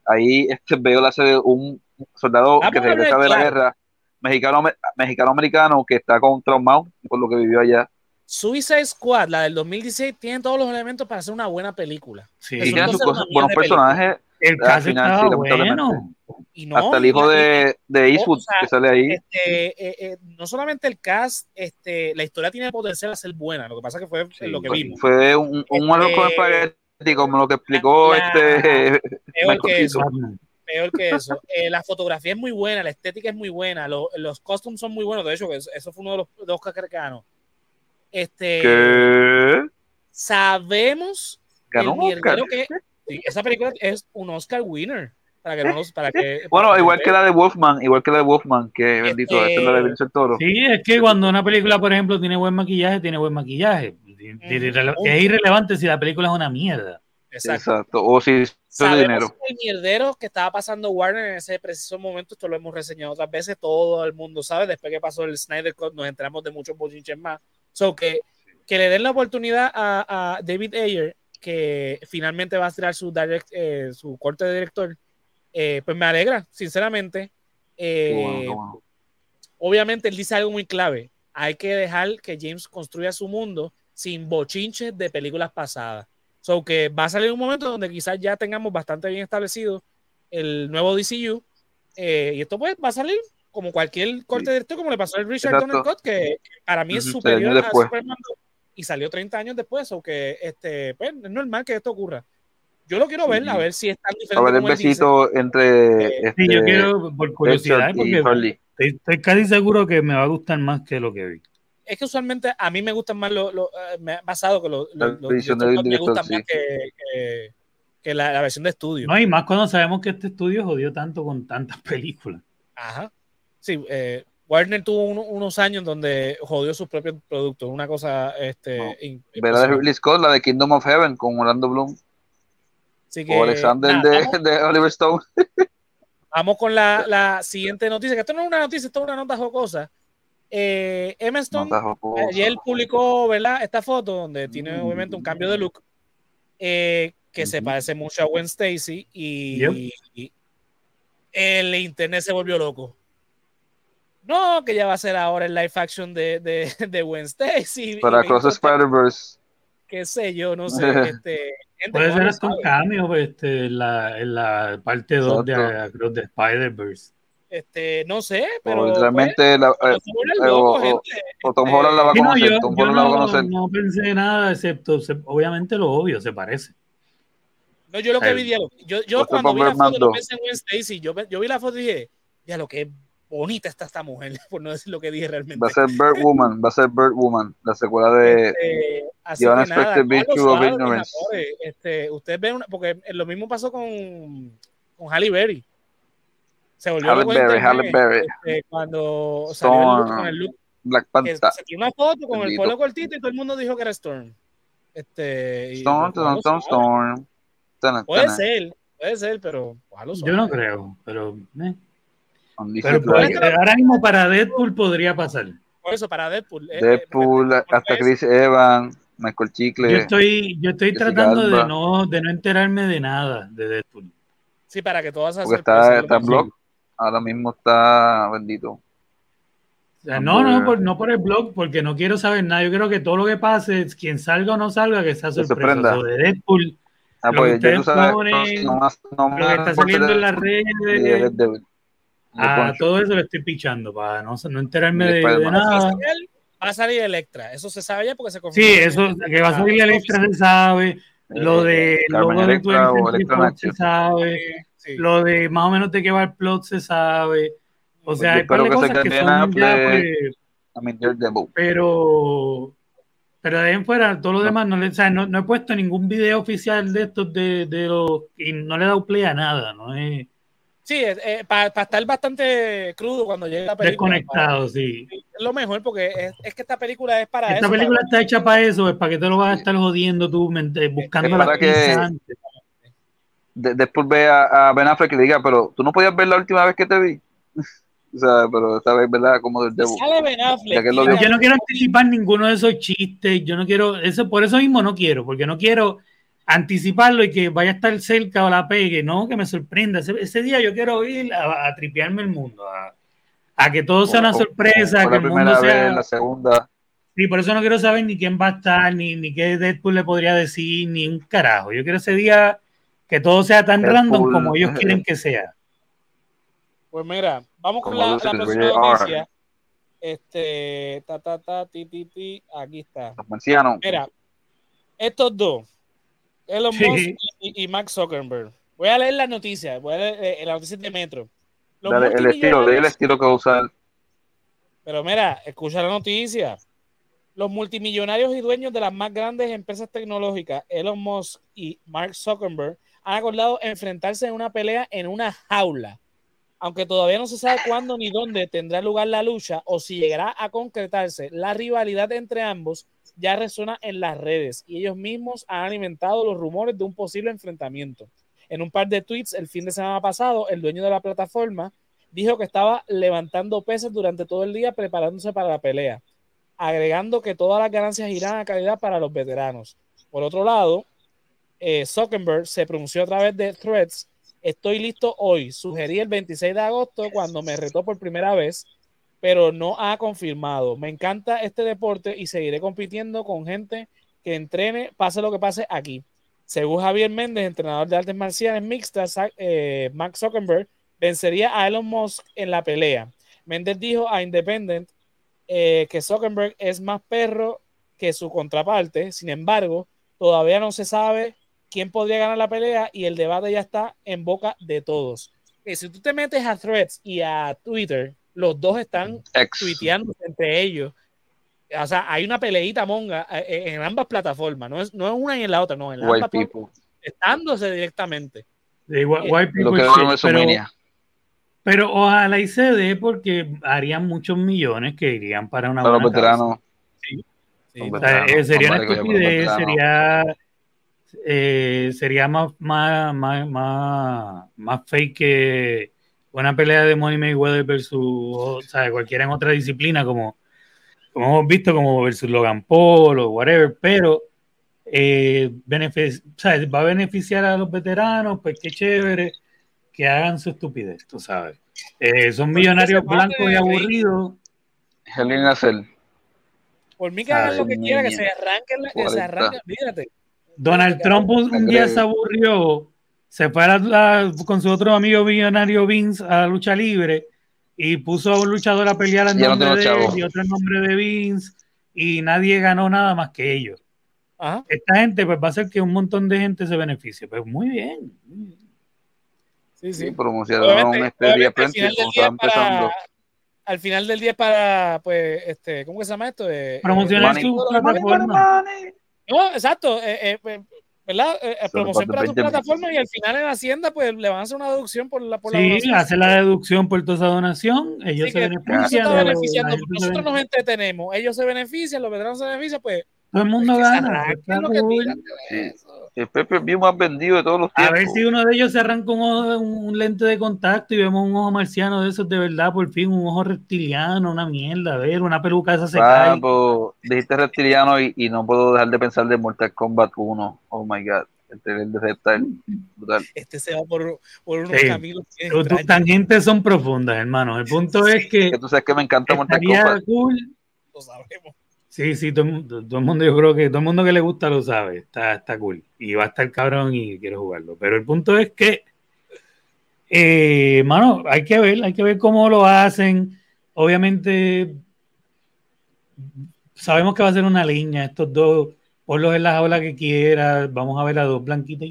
Speaker 3: ahí este veo la hace de un soldado
Speaker 1: Vamos
Speaker 3: que
Speaker 1: a hablar
Speaker 3: regresa de la
Speaker 1: claro.
Speaker 3: guerra mexicano mexicano-americano que está con traumado por lo que vivió allá.
Speaker 1: Suicide Squad, la del 2016, tiene todos los elementos para hacer una buena película.
Speaker 2: Sí.
Speaker 3: Y tiene sus buenos personajes.
Speaker 2: El caso
Speaker 3: final,
Speaker 2: estaba
Speaker 3: sí,
Speaker 2: bueno.
Speaker 1: Y no,
Speaker 3: hasta el hijo
Speaker 1: y-
Speaker 3: de, de Eastwood
Speaker 1: o sea,
Speaker 3: que sale ahí.
Speaker 1: este, eh, eh, no solamente el cast, este, la historia tiene potencial a ser buena. Lo que pasa que fue
Speaker 2: Sí,
Speaker 1: lo que
Speaker 3: Fue-
Speaker 1: vimos.
Speaker 3: Fue un, un
Speaker 1: Este-
Speaker 3: espagueti, como lo que explicó
Speaker 1: La-
Speaker 3: este. [LAUGHS]
Speaker 1: Peor que eso. Peor que eso. Eh, la fotografía es muy buena, la estética es muy buena, lo- los costumes son muy buenos. De hecho, que eso, eso fue uno de los dos ganó. Este,
Speaker 3: que
Speaker 1: sabemos
Speaker 3: ganó
Speaker 1: el
Speaker 3: un Oscar.
Speaker 1: que sí, esa película es un Oscar winner. Para que no nos, para que,
Speaker 3: Bueno,
Speaker 1: para
Speaker 3: igual
Speaker 1: que
Speaker 3: que la de Wolfman, igual que la de Wolfman, que bendito,
Speaker 1: Este-
Speaker 3: esa es la de Benicio del Toro.
Speaker 2: Sí, es que cuando una película, por ejemplo, tiene buen maquillaje, tiene buen maquillaje. Es irrelevante si la película es una mierda.
Speaker 1: Exacto.
Speaker 3: Exacto. O si
Speaker 1: Sabemos
Speaker 3: dinero.
Speaker 1: el mierdero que estaba pasando Warner en ese preciso momento, esto lo hemos reseñado otras veces, todo el mundo sabe, después que pasó el Snyder Cut nos enteramos de muchos bochinches más. So que, que le den la oportunidad a, a David Ayer, que finalmente va a tirar su, direct, eh, su corte de director, eh, pues me alegra, sinceramente. Eh,
Speaker 3: bueno, qué bueno.
Speaker 1: obviamente él dice algo muy clave. Hay que dejar que James construya su mundo sin bochinches de películas pasadas. So que va a salir un momento donde quizás ya tengamos bastante bien establecido el nuevo DCU. eh, y esto pues va a salir como cualquier corte de director, como le pasó al Richard
Speaker 3: Exacto.
Speaker 1: Donner Scott, que para mí es superior a. Superman 2, y salió 30 años después. O que este, pues, es normal que esto ocurra. Yo lo quiero ver,
Speaker 3: Sí.
Speaker 1: a ver si es tan
Speaker 3: A
Speaker 1: diferente.
Speaker 3: ver el
Speaker 1: dice.
Speaker 3: besito entre
Speaker 1: Eh,
Speaker 2: Sí, yo
Speaker 3: este,
Speaker 2: quiero, por curiosidad, porque estoy, estoy casi seguro que me va a gustar más que lo que vi.
Speaker 1: Es que usualmente a mí me gustan más los. Lo, eh, me ha pasado que los,
Speaker 3: edición
Speaker 1: directores
Speaker 3: del
Speaker 1: me gustan
Speaker 3: director,
Speaker 1: más que, que, que la, la versión de estudio.
Speaker 2: No, y más cuando sabemos que este estudio jodió tanto con tantas películas.
Speaker 1: Ajá. Sí, eh, Warner tuvo uno- unos años donde jodió sus propios productos. Una cosa. Este,
Speaker 3: No. de. Ridley Scott, la de Kingdom of Heaven con Orlando Bloom
Speaker 1: Así que,
Speaker 3: o Alexander
Speaker 1: nada,
Speaker 3: de,
Speaker 1: vamos,
Speaker 3: de Oliver Stone. [LAUGHS]
Speaker 1: vamos con la, la siguiente noticia, que esto no es una noticia, esto es una nota jocosa. Eh, Emma Stone
Speaker 3: Nota jocosa.
Speaker 1: ayer publicó ¿verdad? esta foto donde tiene
Speaker 3: Mm.
Speaker 1: obviamente un cambio de look eh, que se parece mucho a Gwen Stacy y,
Speaker 2: Yep.
Speaker 1: y el internet se volvió loco. No, que ya va a ser ahora el live action de, de, [LAUGHS] de Gwen Stacy.
Speaker 3: Para Cross the
Speaker 1: 20,
Speaker 3: Spider-Verse.
Speaker 1: qué sé yo, no sé. [LAUGHS] Este, gente,
Speaker 2: Puede
Speaker 1: no
Speaker 2: ser hasta un pues, este, en, la, en la parte 2 de. Across the Spider-Verse.
Speaker 1: Este, no sé, pero
Speaker 3: O
Speaker 1: pues,
Speaker 3: literalmente la-
Speaker 1: no
Speaker 3: eh, eh,
Speaker 1: locos,
Speaker 3: o- o Tom
Speaker 1: Este,
Speaker 3: Holland la va a
Speaker 2: Sí, no,
Speaker 3: conocer.
Speaker 2: yo,
Speaker 3: Tom
Speaker 2: yo
Speaker 3: Holland la va a
Speaker 2: no,
Speaker 3: conocer.
Speaker 2: no pensé nada, excepto, se- obviamente lo obvio, se parece.
Speaker 1: No, yo lo que vi. Yo, yo cuando vi la foto, no pensé en Stacy. Yo, yo vi la foto y dije, ya lo que bonita está esta mujer, [LAUGHS] por no decir lo que dije realmente.
Speaker 3: Va a ser Bird Woman, va a ser Bird Woman, la secuela de
Speaker 1: Este, así
Speaker 3: The
Speaker 1: que nada,
Speaker 3: Unexpected
Speaker 1: cójanlo
Speaker 3: Virtue of Ignorance.
Speaker 1: Este, ustedes ven, una- porque lo mismo pasó con, con Halle Berry. Se volvió
Speaker 3: Halle Berry, Halle Berry.
Speaker 1: este, cuando salió el look,
Speaker 3: Storm.
Speaker 1: con el look,
Speaker 3: Black Panther.
Speaker 1: se tiró una foto con el pelo cortito y todo el mundo dijo que era Storm. Este, y,
Speaker 3: Storm, Storm, Storm. Storm. Tana,
Speaker 1: Puede ser, puede ser, pero
Speaker 2: Yo no creo, pero, eh. Pero ahora mismo para Deadpool podría pasar.
Speaker 1: Por eso, para Deadpool. eh, eh,
Speaker 3: Deadpool,
Speaker 1: porque-
Speaker 3: hasta Chris Evans, Michael Chicle.
Speaker 2: Yo estoy, yo estoy tratando de no, de no enterarme de nada de Deadpool.
Speaker 1: Sí, para que todas esas
Speaker 3: porque está,
Speaker 1: lo
Speaker 3: está en blog. Ahora mismo está bendito.
Speaker 2: O sea, no, no, por, no por el blog, porque no quiero saber nada. Yo creo que todo lo que pase, quien salga o no salga, que sea sorpresa. de Deadpool,
Speaker 3: Ah,
Speaker 2: Lo
Speaker 3: pues
Speaker 2: que
Speaker 3: ya tú
Speaker 2: ustedes
Speaker 3: sabes,
Speaker 2: ponen,
Speaker 3: no más, no
Speaker 2: lo que está saliendo en las
Speaker 3: de
Speaker 2: redes,
Speaker 3: Daredevil. De
Speaker 2: a
Speaker 3: Punisher.
Speaker 2: todo eso le estoy pichando para no, no enterarme de, de nada.
Speaker 1: Va a salir Electra. Eso se sabe ya porque se confirmó.
Speaker 2: Sí, eso que va a salir
Speaker 1: Ah,
Speaker 2: Electra se sabe, lo de
Speaker 3: Eh, Carmen
Speaker 2: logo de
Speaker 3: Electra o
Speaker 2: 20th Century
Speaker 3: Electra
Speaker 2: se sabe,
Speaker 1: Sí.
Speaker 2: lo de más o menos de qué va el plot se sabe. O sea,
Speaker 3: Yo
Speaker 2: hay
Speaker 3: que se
Speaker 2: cosas que son ya, pues,
Speaker 3: I mean, Daredevil.
Speaker 2: pero pero de ahí en fuera todo lo demás no le o sea, no, no he puesto ningún video oficial de estos de, de los y no le he dado play a nada no es
Speaker 1: Sí, para estar bastante crudo cuando llegue la película.
Speaker 2: desconectado sí
Speaker 1: para- es lo mejor porque es, es que esta película es para
Speaker 2: esta
Speaker 1: eso.
Speaker 2: película
Speaker 1: para-
Speaker 2: está hecha para eso es para que te lo vas a estar jodiendo tú mente- buscando
Speaker 3: Es para que-
Speaker 2: antes.
Speaker 3: De- después ve a, a Ben Affleck y le diga, pero tú no podías ver la última vez que te vi. [LAUGHS] o sea, pero esta vez, ¿verdad? Como Daredevil.
Speaker 1: Sale Ben Affleck,
Speaker 3: Ya que lo
Speaker 1: tiene
Speaker 3: vio.
Speaker 2: yo no quiero anticipar ninguno de esos chistes yo no quiero eso por eso mismo no quiero porque no quiero anticiparlo y que vaya a estar cerca o la pegue no que me sorprenda ese, ese día yo quiero ir a, a tripearme el mundo a, a que todo sea una sorpresa
Speaker 3: Fue
Speaker 2: que
Speaker 3: la
Speaker 2: el mundo sea
Speaker 3: vez, la segunda.
Speaker 2: Sí, por eso no quiero saber ni quién va a estar, ni, ni qué Deadpool le podría decir, ni un carajo. Yo quiero ese día que todo sea tan
Speaker 3: Deadpool,
Speaker 2: random como ellos [LAUGHS] quieren que sea.
Speaker 1: Pues mira, vamos con la, la próxima noticia. Este, ta, ta, ta, ti, ti, ti, aquí está.
Speaker 3: Los marcianos.
Speaker 1: Mira, estos dos, Elon
Speaker 2: Sí.
Speaker 1: Musk y, y Mark Zuckerberg. Voy a leer la noticia, voy a leer eh, la noticia de Metro. Los
Speaker 3: Dale, el estilo, lee el estilo que va a usar.
Speaker 1: Pero mira, escucha la noticia. Los multimillonarios y dueños de las más grandes empresas tecnológicas, Elon Musk y Mark Zuckerberg, han acordado enfrentarse en una pelea en una jaula. Aunque todavía no se sabe cuándo ni dónde tendrá lugar la lucha o si llegará a concretarse, la rivalidad entre ambos ya resuena en las redes y ellos mismos han alimentado los rumores de un posible enfrentamiento. En un par de tweets el fin de semana pasado, el dueño de la plataforma dijo que estaba levantando pesas durante todo el día preparándose para la pelea, agregando que todas las ganancias irán a calidad para los veteranos. Por otro lado, eh, Zuckerberg se pronunció a través de Threads, estoy listo hoy, sugerí el 26 de agosto cuando me retó por primera vez, pero no ha confirmado. Me encanta este deporte y seguiré compitiendo con gente que entrene, pase lo que pase aquí. Según Javier Méndez, entrenador de artes marciales mixtas, eh, Mark Zuckerberg vencería a Elon Musk en la pelea. Méndez dijo a Independent eh, que Zuckerberg es más perro que su contraparte, sin embargo, todavía no se sabe quién podría ganar la pelea y el debate ya está en boca de todos. Si tú te metes a Threads y a Twitter, los dos están
Speaker 3: Ex.
Speaker 1: tuiteando entre ellos. O sea, hay una peleita monga eh, eh, en ambas plataformas, no es, no es una y en la otra, no, en las
Speaker 3: White
Speaker 1: ambas
Speaker 3: people.
Speaker 1: estándose directamente.
Speaker 2: De white, white
Speaker 3: Lo
Speaker 2: people
Speaker 3: que
Speaker 2: shit,
Speaker 3: no me
Speaker 2: pero, pero ojalá y se dé porque harían muchos millones que irían para una
Speaker 3: Para los
Speaker 2: buena
Speaker 3: veteranos.
Speaker 1: Sí.
Speaker 3: Los
Speaker 2: O sea,
Speaker 3: veteranos,
Speaker 2: eh, sería una estupidez, sería, eh, sería más, más, más, más, más fake que una pelea de Money Mayweather versus o sea, cualquiera en otra disciplina, como, como hemos visto, como versus Logan Paul o whatever, pero eh, benefic- o sea, va a beneficiar a los veteranos, pues qué chévere que hagan su estupidez, tú sabes. Eh, son millonarios blancos y aburridos.
Speaker 3: A Cell.
Speaker 1: Por mí que hagan lo que quieran, que se arranquen, que se
Speaker 3: 40.
Speaker 1: arranquen, fíjate.
Speaker 2: Donald Trump un, día se aburrió, se fue a la- la- con su otro amigo millonario Vince a la lucha libre y puso a un luchador a pelear en
Speaker 3: no
Speaker 2: nombre de él y otro en nombre de Vince y nadie ganó nada más que ellos.
Speaker 1: Ajá.
Speaker 2: Esta gente pues va a hacer que un montón de gente se beneficie. Pues muy bien.
Speaker 1: Sí,
Speaker 3: Sí,
Speaker 1: sí.
Speaker 3: promocionaron este día
Speaker 1: al final del
Speaker 3: empezando.
Speaker 1: para, al final del día para, pues, este, ¿cómo que se llama esto? Eh,
Speaker 2: Promocionar su
Speaker 1: Money,
Speaker 2: plataforma.
Speaker 1: eh, no, exacto, eh, eh, eh, ¿verdad? Eh, eh, promoción para tu
Speaker 3: 20
Speaker 1: plataforma y al final en Hacienda, pues, le van a hacer una deducción por la, por la
Speaker 2: Sí, hace la deducción por toda esa donación. Ellos
Speaker 1: Así
Speaker 2: se benefician. se
Speaker 1: nosotros nos entretenemos, ellos se benefician, los veteranos se benefician, pues,
Speaker 2: Todo el mundo gana.
Speaker 3: El Pepe View más vendido de todos los
Speaker 2: A
Speaker 3: tiempos.
Speaker 2: ver si uno de ellos se arranca un, ojo- un lente de contacto y vemos un ojo marciano de esos de verdad, por fin, un ojo reptiliano, una mierda, a ver, una peluca esa se
Speaker 3: Ah,
Speaker 2: cae.
Speaker 3: pues, dijiste reptiliano y, y no puedo dejar de pensar de Mortal Kombat 1. Oh my god. El de Reptile. Brutal.
Speaker 1: Este se va por, por unos
Speaker 2: Sí.
Speaker 1: caminos bien
Speaker 2: Tus- tangentes son profundas, hermano. El punto es que
Speaker 3: Que tú sabes que me encanta Mortal Kombat.
Speaker 2: cool.
Speaker 1: Lo sabemos.
Speaker 2: Sí, sí, todo, el mundo- todo el mundo, yo creo que todo el mundo que le gusta lo sabe. Está, está cool. Y va a estar cabrón y quiero jugarlo. Pero el punto es que, eh, mano, hay que ver, hay que ver cómo lo hacen. Obviamente, sabemos que va a ser una línea. Estos dos, ponlos en la jaula que quieras. Vamos a ver a dos blanquitas.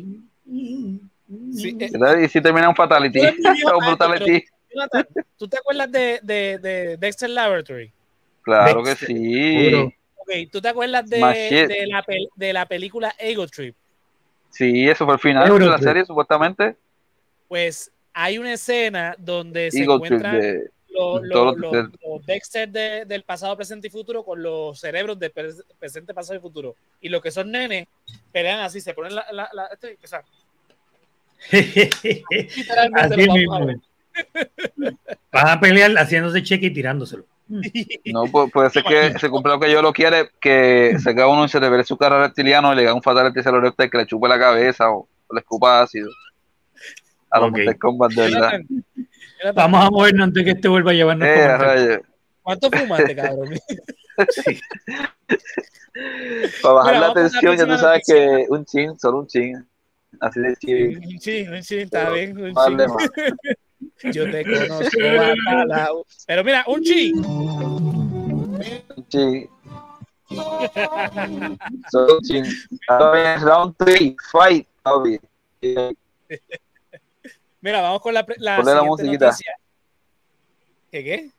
Speaker 1: Sí, eh.
Speaker 3: Y si termina un Fatality. Brutality. [LAUGHS]
Speaker 1: Jonathan, ¿tú te acuerdas de, de, de Dexter Laboratory?
Speaker 3: Claro que sí.
Speaker 2: Puro.
Speaker 1: Ok, ¿tú te acuerdas de, de, la, pel- de la película Ego Trip?
Speaker 3: Sí, eso fue el final de la serie, supuestamente.
Speaker 1: Pues hay una escena donde se encuentran
Speaker 3: de.
Speaker 1: los, los-
Speaker 3: los
Speaker 1: Dexter de- del pasado, presente y futuro con los cerebros del pre- presente, pasado y futuro. Y los que son nenes pelean así, se ponen la... la, la- este, o sea, [LAUGHS] literalmente
Speaker 2: Así
Speaker 1: lo
Speaker 2: mismo.
Speaker 1: vamos a ver.
Speaker 2: Van a pelear haciéndose cheque y tirándoselo. [LAUGHS]
Speaker 3: No, pu- puede ser que se cumpla lo que yo lo quiere, que se caga uno y se le ve su cara reptiliano y le haga un Fatality a los Reptile que le chupe la cabeza o, o le escupa ácido. A los
Speaker 2: Ok.
Speaker 3: Mortal Kombat, de verdad.
Speaker 2: Vamos a movernos antes que este vuelva a llevarnos
Speaker 3: Eh.
Speaker 1: ¿Cuánto fumaste, cabrón? [LAUGHS]
Speaker 3: Para bajar
Speaker 1: Mira,
Speaker 3: la tensión, ya tú sabes que un chin, solo un chin. Así de chin.
Speaker 1: Un chin, un chin, está bien, un chin. [LAUGHS] Yo te [LAUGHS] conozco, bacalao. Pero mira, un
Speaker 3: un chin. Ahora viene round 3, fight. Eh,
Speaker 1: Mira, vamos con la, la
Speaker 3: Ponle la musiquita.
Speaker 1: noticia. ¿Qué qué?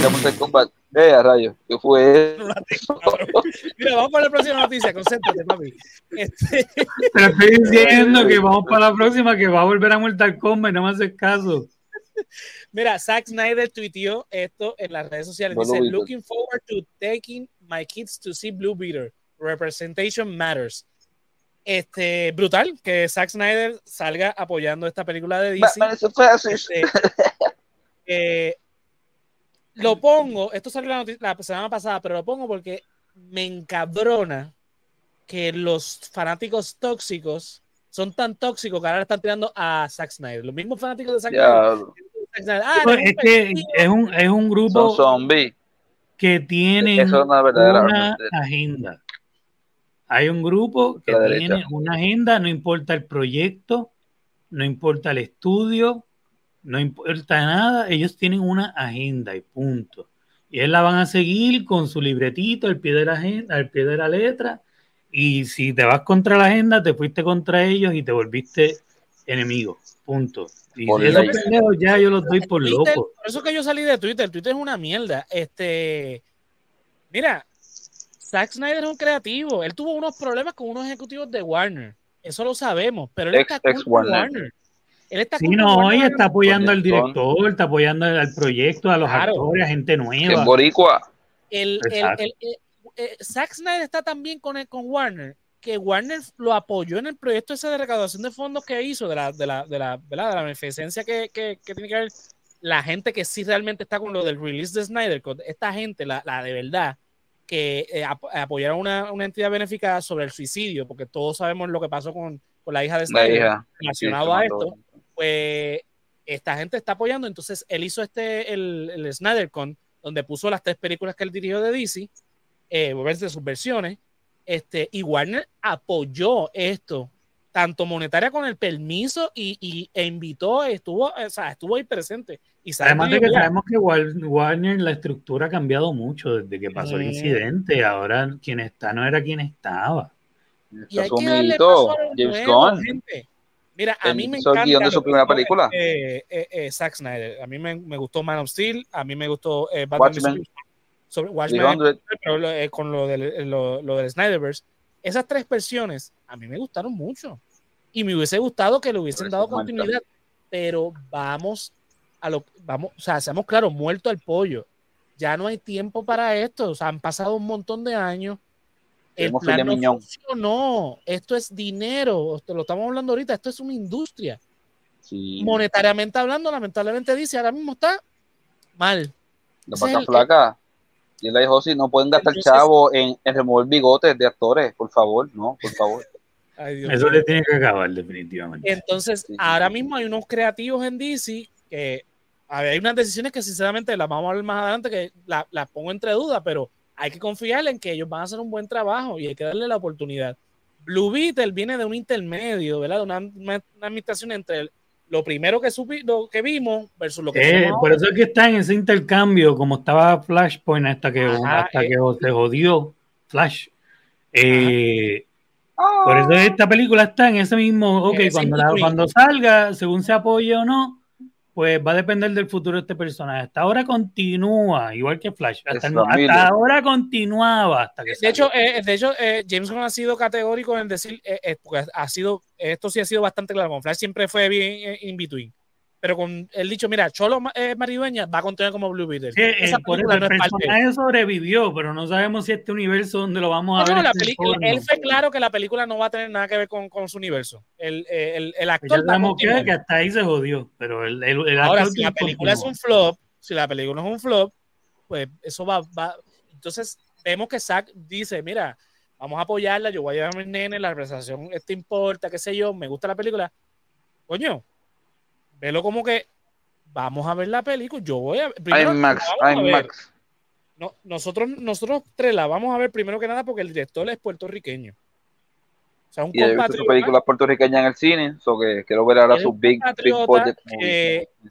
Speaker 3: ya Mortal Kombat. Eh, a rayos. ¿Qué fue? [LAUGHS]
Speaker 1: Mira, vamos con la próxima noticia. Concéntrate, papi. Este,
Speaker 2: Te estoy diciendo [LAUGHS] que vamos para la próxima, que va a volver a Mortal Kombat no me haces caso.
Speaker 1: mira, Zack Snyder tuiteó esto en las redes sociales. Dice,
Speaker 3: vi,
Speaker 1: looking forward to taking my kids to see Blue Beater. Representation matters. Este, brutal que Zack Snyder salga apoyando esta película de DC. Este, [LAUGHS] eh, lo pongo, esto salió la, la semana pasada, pero lo pongo porque me encabrona que los fanáticos tóxicos son tan tóxicos que ahora están tirando a Zack Snyder. Los mismos fanáticos de Zack Snyder. "Ah,
Speaker 2: es
Speaker 1: un
Speaker 2: que
Speaker 1: pendejo".
Speaker 2: es un, es un grupo que
Speaker 3: es una verdadera
Speaker 2: una agenda. Hay un grupo que tiene una agenda, no importa el proyecto, no importa el estudio, no importa nada, ellos tienen una agenda y punto. Y ellos la van a seguir con su libretito al pie de la agenda, al pie de la letra, Y si te vas contra la agenda, te fuiste contra ellos y te volviste enemigo. Punto. Y
Speaker 3: Por
Speaker 2: esos pendejos ya yo los doy por
Speaker 1: Twitter,
Speaker 2: loco.
Speaker 1: Por eso que yo salí de Twitter. Twitter es una mierda. Este, mira, Zack Snyder es un creativo. Él tuvo unos problemas con unos ejecutivos de Warner. Eso lo sabemos. Pero él
Speaker 3: Ex-
Speaker 1: está
Speaker 3: ex
Speaker 1: con
Speaker 3: Warner.
Speaker 1: Warner. Él está
Speaker 2: Sí, no, y está apoyando al director, está apoyando al, proyecto, a los
Speaker 1: Claro.
Speaker 2: actores, a gente nueva.
Speaker 3: es boricua.
Speaker 1: el, el,
Speaker 2: Exacto.
Speaker 1: el- el- eh, Zack Snyder está también con, el- con Warner, que Warner lo apoyó en el proyecto ese de recaudación de fondos que hizo, de la, de la, de la, ¿verdad? de la beneficencia que, que, que tiene que ver la gente que sí realmente está con lo del release de Snyder, con esta gente, la, la de verdad, que eh, ap- apoyaron una, una entidad benéfica sobre el suicidio, porque todos sabemos lo que pasó con, con la hija de Snyder
Speaker 3: hija.
Speaker 1: relacionado
Speaker 3: Sí,
Speaker 1: a esto, pues esta gente está apoyando. Entonces él hizo este, el, el SnyderCon, donde puso las tres películas que él dirigió de DC, eh, de sus versiones, este, y Warner apoyó esto, tanto monetaria con el permiso y, y- e invitó, estuvo, o sea, estuvo ahí presente. Y
Speaker 2: Además de que
Speaker 1: "Mira,
Speaker 2: sabemos que War- Warner, la estructura ha cambiado mucho desde que pasó el incidente. Ahora quien está no era quien estaba.
Speaker 1: y hay que darle
Speaker 3: amiguito,
Speaker 1: paso a los
Speaker 3: James
Speaker 1: nuevos,
Speaker 3: Gunn.
Speaker 1: gente. Mira, a mí me encanta.
Speaker 3: guion de su primera película.
Speaker 1: eh, eh, eh, Zack Snyder. A mí me, me gustó Man of Steel, a mí me gustó eh, Batman
Speaker 3: Watchmen.
Speaker 1: sobre Watchmen,
Speaker 3: 300.
Speaker 1: pero lo- eh, con lo del, lo, lo del Snyderverse. Esas tres versiones a mí me gustaron mucho. Y me hubiese gustado que le hubiesen dado continuidad. Pero vamos a lo vamos, o sea, seamos claros, muerto el pollo. Ya no hay tiempo para esto. O sea, han pasado un montón de años. El plan no funcionó. Esto es dinero. Esto lo estamos hablando ahorita. Esto es una industria.
Speaker 3: Sí.
Speaker 1: Monetariamente hablando, lamentablemente dice, ahora mismo está mal.
Speaker 3: La vaca flaca. Y él le dijo, sí, no pueden gastar
Speaker 1: Entonces-
Speaker 3: chavo en, en remover bigotes de actores, por favor, no, por favor. [LAUGHS]
Speaker 1: Ay, Dios
Speaker 2: Eso le tiene que acabar definitivamente.
Speaker 1: Entonces,
Speaker 3: Sí,
Speaker 1: ahora
Speaker 3: sí.
Speaker 1: mismo hay unos creativos en DC que a ver, hay unas decisiones que sinceramente las vamos a hablar más adelante que la- las pongo entre dudas, pero hay que confiar en que ellos van a hacer un buen trabajo y hay que darle la oportunidad. Blue Beetle viene de un intermedio, ¿verdad? De una, una- una administración entre el- lo primero que, supi- lo que vimos versus lo que
Speaker 2: Eh, por eso es que está en ese intercambio, como estaba Flashpoint hasta que,
Speaker 1: Ajá,
Speaker 2: hasta
Speaker 1: eh.
Speaker 2: que se jodió Flash. Eh, por eso esta película está en ese mismo, ok,
Speaker 1: ese
Speaker 2: cuando, la- cuando salga, según se apoye o no, pues va a depender del futuro de este personaje. Hasta ahora continúa, igual que Flash. Hasta, no- hasta ahora continuaba hasta que
Speaker 1: De hecho, eh, de hecho eh, James Gunn ha sido categórico en decir, eh, eh, porque ha sido, esto sí ha sido bastante claro, con Flash siempre fue bien eh, in between. Pero con el dicho, mira, Cholo eh, Maridueña va a continuar como Blue Beetle.
Speaker 2: Sí, eh,
Speaker 1: Esa película
Speaker 2: el
Speaker 1: no es parte
Speaker 2: personaje sobrevivió, pero no sabemos si este universo donde lo vamos a
Speaker 1: No,
Speaker 2: ver.
Speaker 1: no, la
Speaker 2: es
Speaker 1: película, él fue claro que la película no va a tener nada que ver con, con su universo. El, eh, el, el
Speaker 2: Pues ya
Speaker 1: actor
Speaker 2: que, hasta ahí se jodió, pero el, el,
Speaker 1: Ahora,
Speaker 2: actor
Speaker 1: si la película es
Speaker 2: continuó.
Speaker 1: un flop, si la película es un flop, pues eso va, va. Entonces, vemos que Zack dice, mira, vamos a apoyarla, yo voy a llevar a mis nenes, la representación este importa, qué sé yo, me gusta la película. Coño, velo como que vamos a ver la película, yo voy a primero,
Speaker 3: IMAX. IMAX.
Speaker 1: No, nosotros, nosotros tres la vamos a ver primero que nada porque el director es puertorriqueño. O sea, un
Speaker 3: Y he visto su película puertorriqueña en el cine, so que quiero ver ahora su big, big en el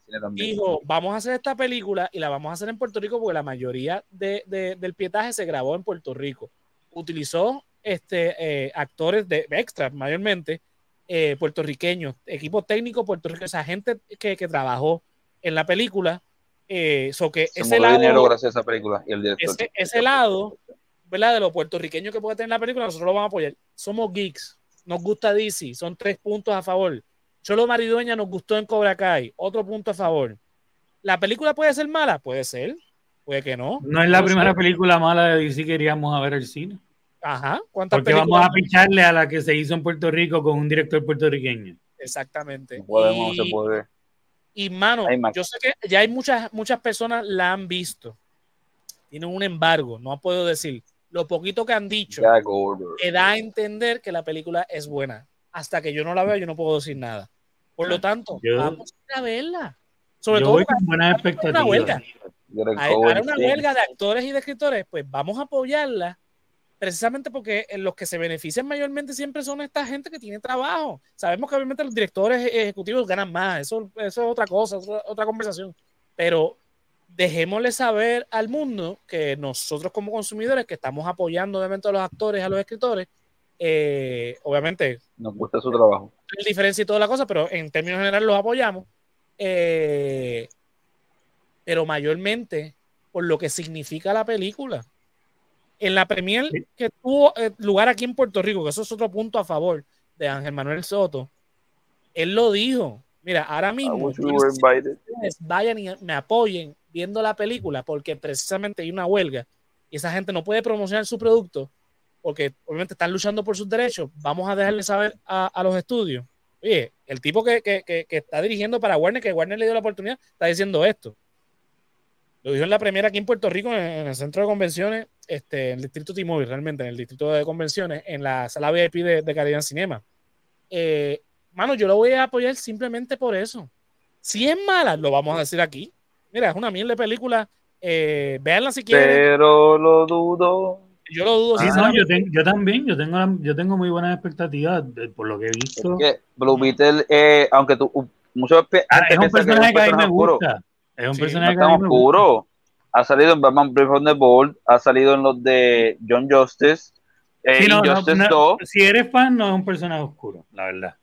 Speaker 3: cine también.
Speaker 1: dijo, vamos a hacer esta película y la vamos a hacer en Puerto Rico porque la mayoría de, de- del pietaje se grabó en Puerto Rico. Utilizó este, eh, actores de extras mayormente eh, puertorriqueños, equipo técnico puertorriqueño, o sea, gente que, que trabajó en la película. Eh, so que
Speaker 3: Se
Speaker 1: ese
Speaker 3: dinero
Speaker 1: lado,
Speaker 3: gracias a esa película y el director.
Speaker 1: ese, ese lado, ¿verdad? De lo puertorriqueño que puede tener la película, nosotros lo vamos a apoyar. Somos geeks, nos gusta DC, son tres puntos a favor. Cholo Maridueña nos gustó en Cobra Kai, otro punto a favor. ¿La película puede ser mala? Puede ser, puede que no.
Speaker 2: No es la
Speaker 1: No
Speaker 2: primera
Speaker 1: sé.
Speaker 2: película mala de DC que iríamos a ver al cine.
Speaker 1: Ajá, ¿cuántas
Speaker 2: Porque
Speaker 1: películas?
Speaker 2: vamos a picharle a la que se hizo en Puerto Rico con un director puertorriqueño.
Speaker 1: Exactamente.
Speaker 3: No podemos,
Speaker 1: y,
Speaker 3: no se puede.
Speaker 1: y, mano, yo sé que ya hay muchas, muchas personas la han visto. Tienen un embargo, no puedo decir. Lo poquito que han dicho me da a entender que la película es buena. Hasta que yo no la vea, yo no puedo decir nada. Por lo tanto,
Speaker 2: Yo-
Speaker 1: vamos a ir a verla. Sobre
Speaker 2: Yo
Speaker 1: todo
Speaker 2: voy con buenas
Speaker 1: una huelga.
Speaker 2: expectativas.
Speaker 1: Hay
Speaker 3: Cohen,
Speaker 1: hay una huelga de actores y de escritores, pues vamos a apoyarla precisamente porque en los que se benefician mayormente siempre son esta gente que tiene trabajo. Sabemos que obviamente los directores ejecutivos ganan más, eso, eso es otra cosa, es otra conversación. Pero dejémosle saber al mundo que nosotros como consumidores que estamos apoyando obviamente a los actores, a los escritores, Eh, obviamente.
Speaker 3: Nos gusta su trabajo.
Speaker 1: Hay diferencia y toda la cosa, pero en términos generales los apoyamos. Eh, pero mayormente por lo que significa la película. En la premier que tuvo eh, lugar aquí en Puerto Rico, que eso es otro punto a favor de Ángel Manuel Soto, él lo dijo. Mira, ahora mismo vayan y me apoyen viendo la película porque precisamente hay una huelga y esa gente no puede promocionar su producto porque obviamente están luchando por sus derechos. Vamos a dejarle saber a, los estudios. Oye, el tipo que, que, que, está dirigiendo para Warner, que Warner le dio la oportunidad, está diciendo esto. Lo dijo en la primera aquí en Puerto Rico, en, el centro de convenciones, este, en el distrito T-Mobile, realmente, en el distrito de convenciones, en la sala VIP de, de Cinema. Eh, mano, yo lo voy a apoyar simplemente por eso. Si es mala, lo vamos a decir aquí. Mira, es una mierda de película. Eh, véanla si quieren.
Speaker 3: Pero lo dudo.
Speaker 1: Yo lo dudo.
Speaker 2: Ah, yo, también, yo tengo, yo tengo muy buenas expectativas por lo que he visto.
Speaker 3: Es que Blue Beetle, eh, aunque tú, muchos
Speaker 2: ah, es un personaje que, a mí me gusta. Es un personaje
Speaker 3: no oscuro. Ha salido en Batman Brave on the Bold, ha salido en los de John Justice.
Speaker 2: Eh, Justice 2. Si eres fan, no es un personaje oscuro, la verdad.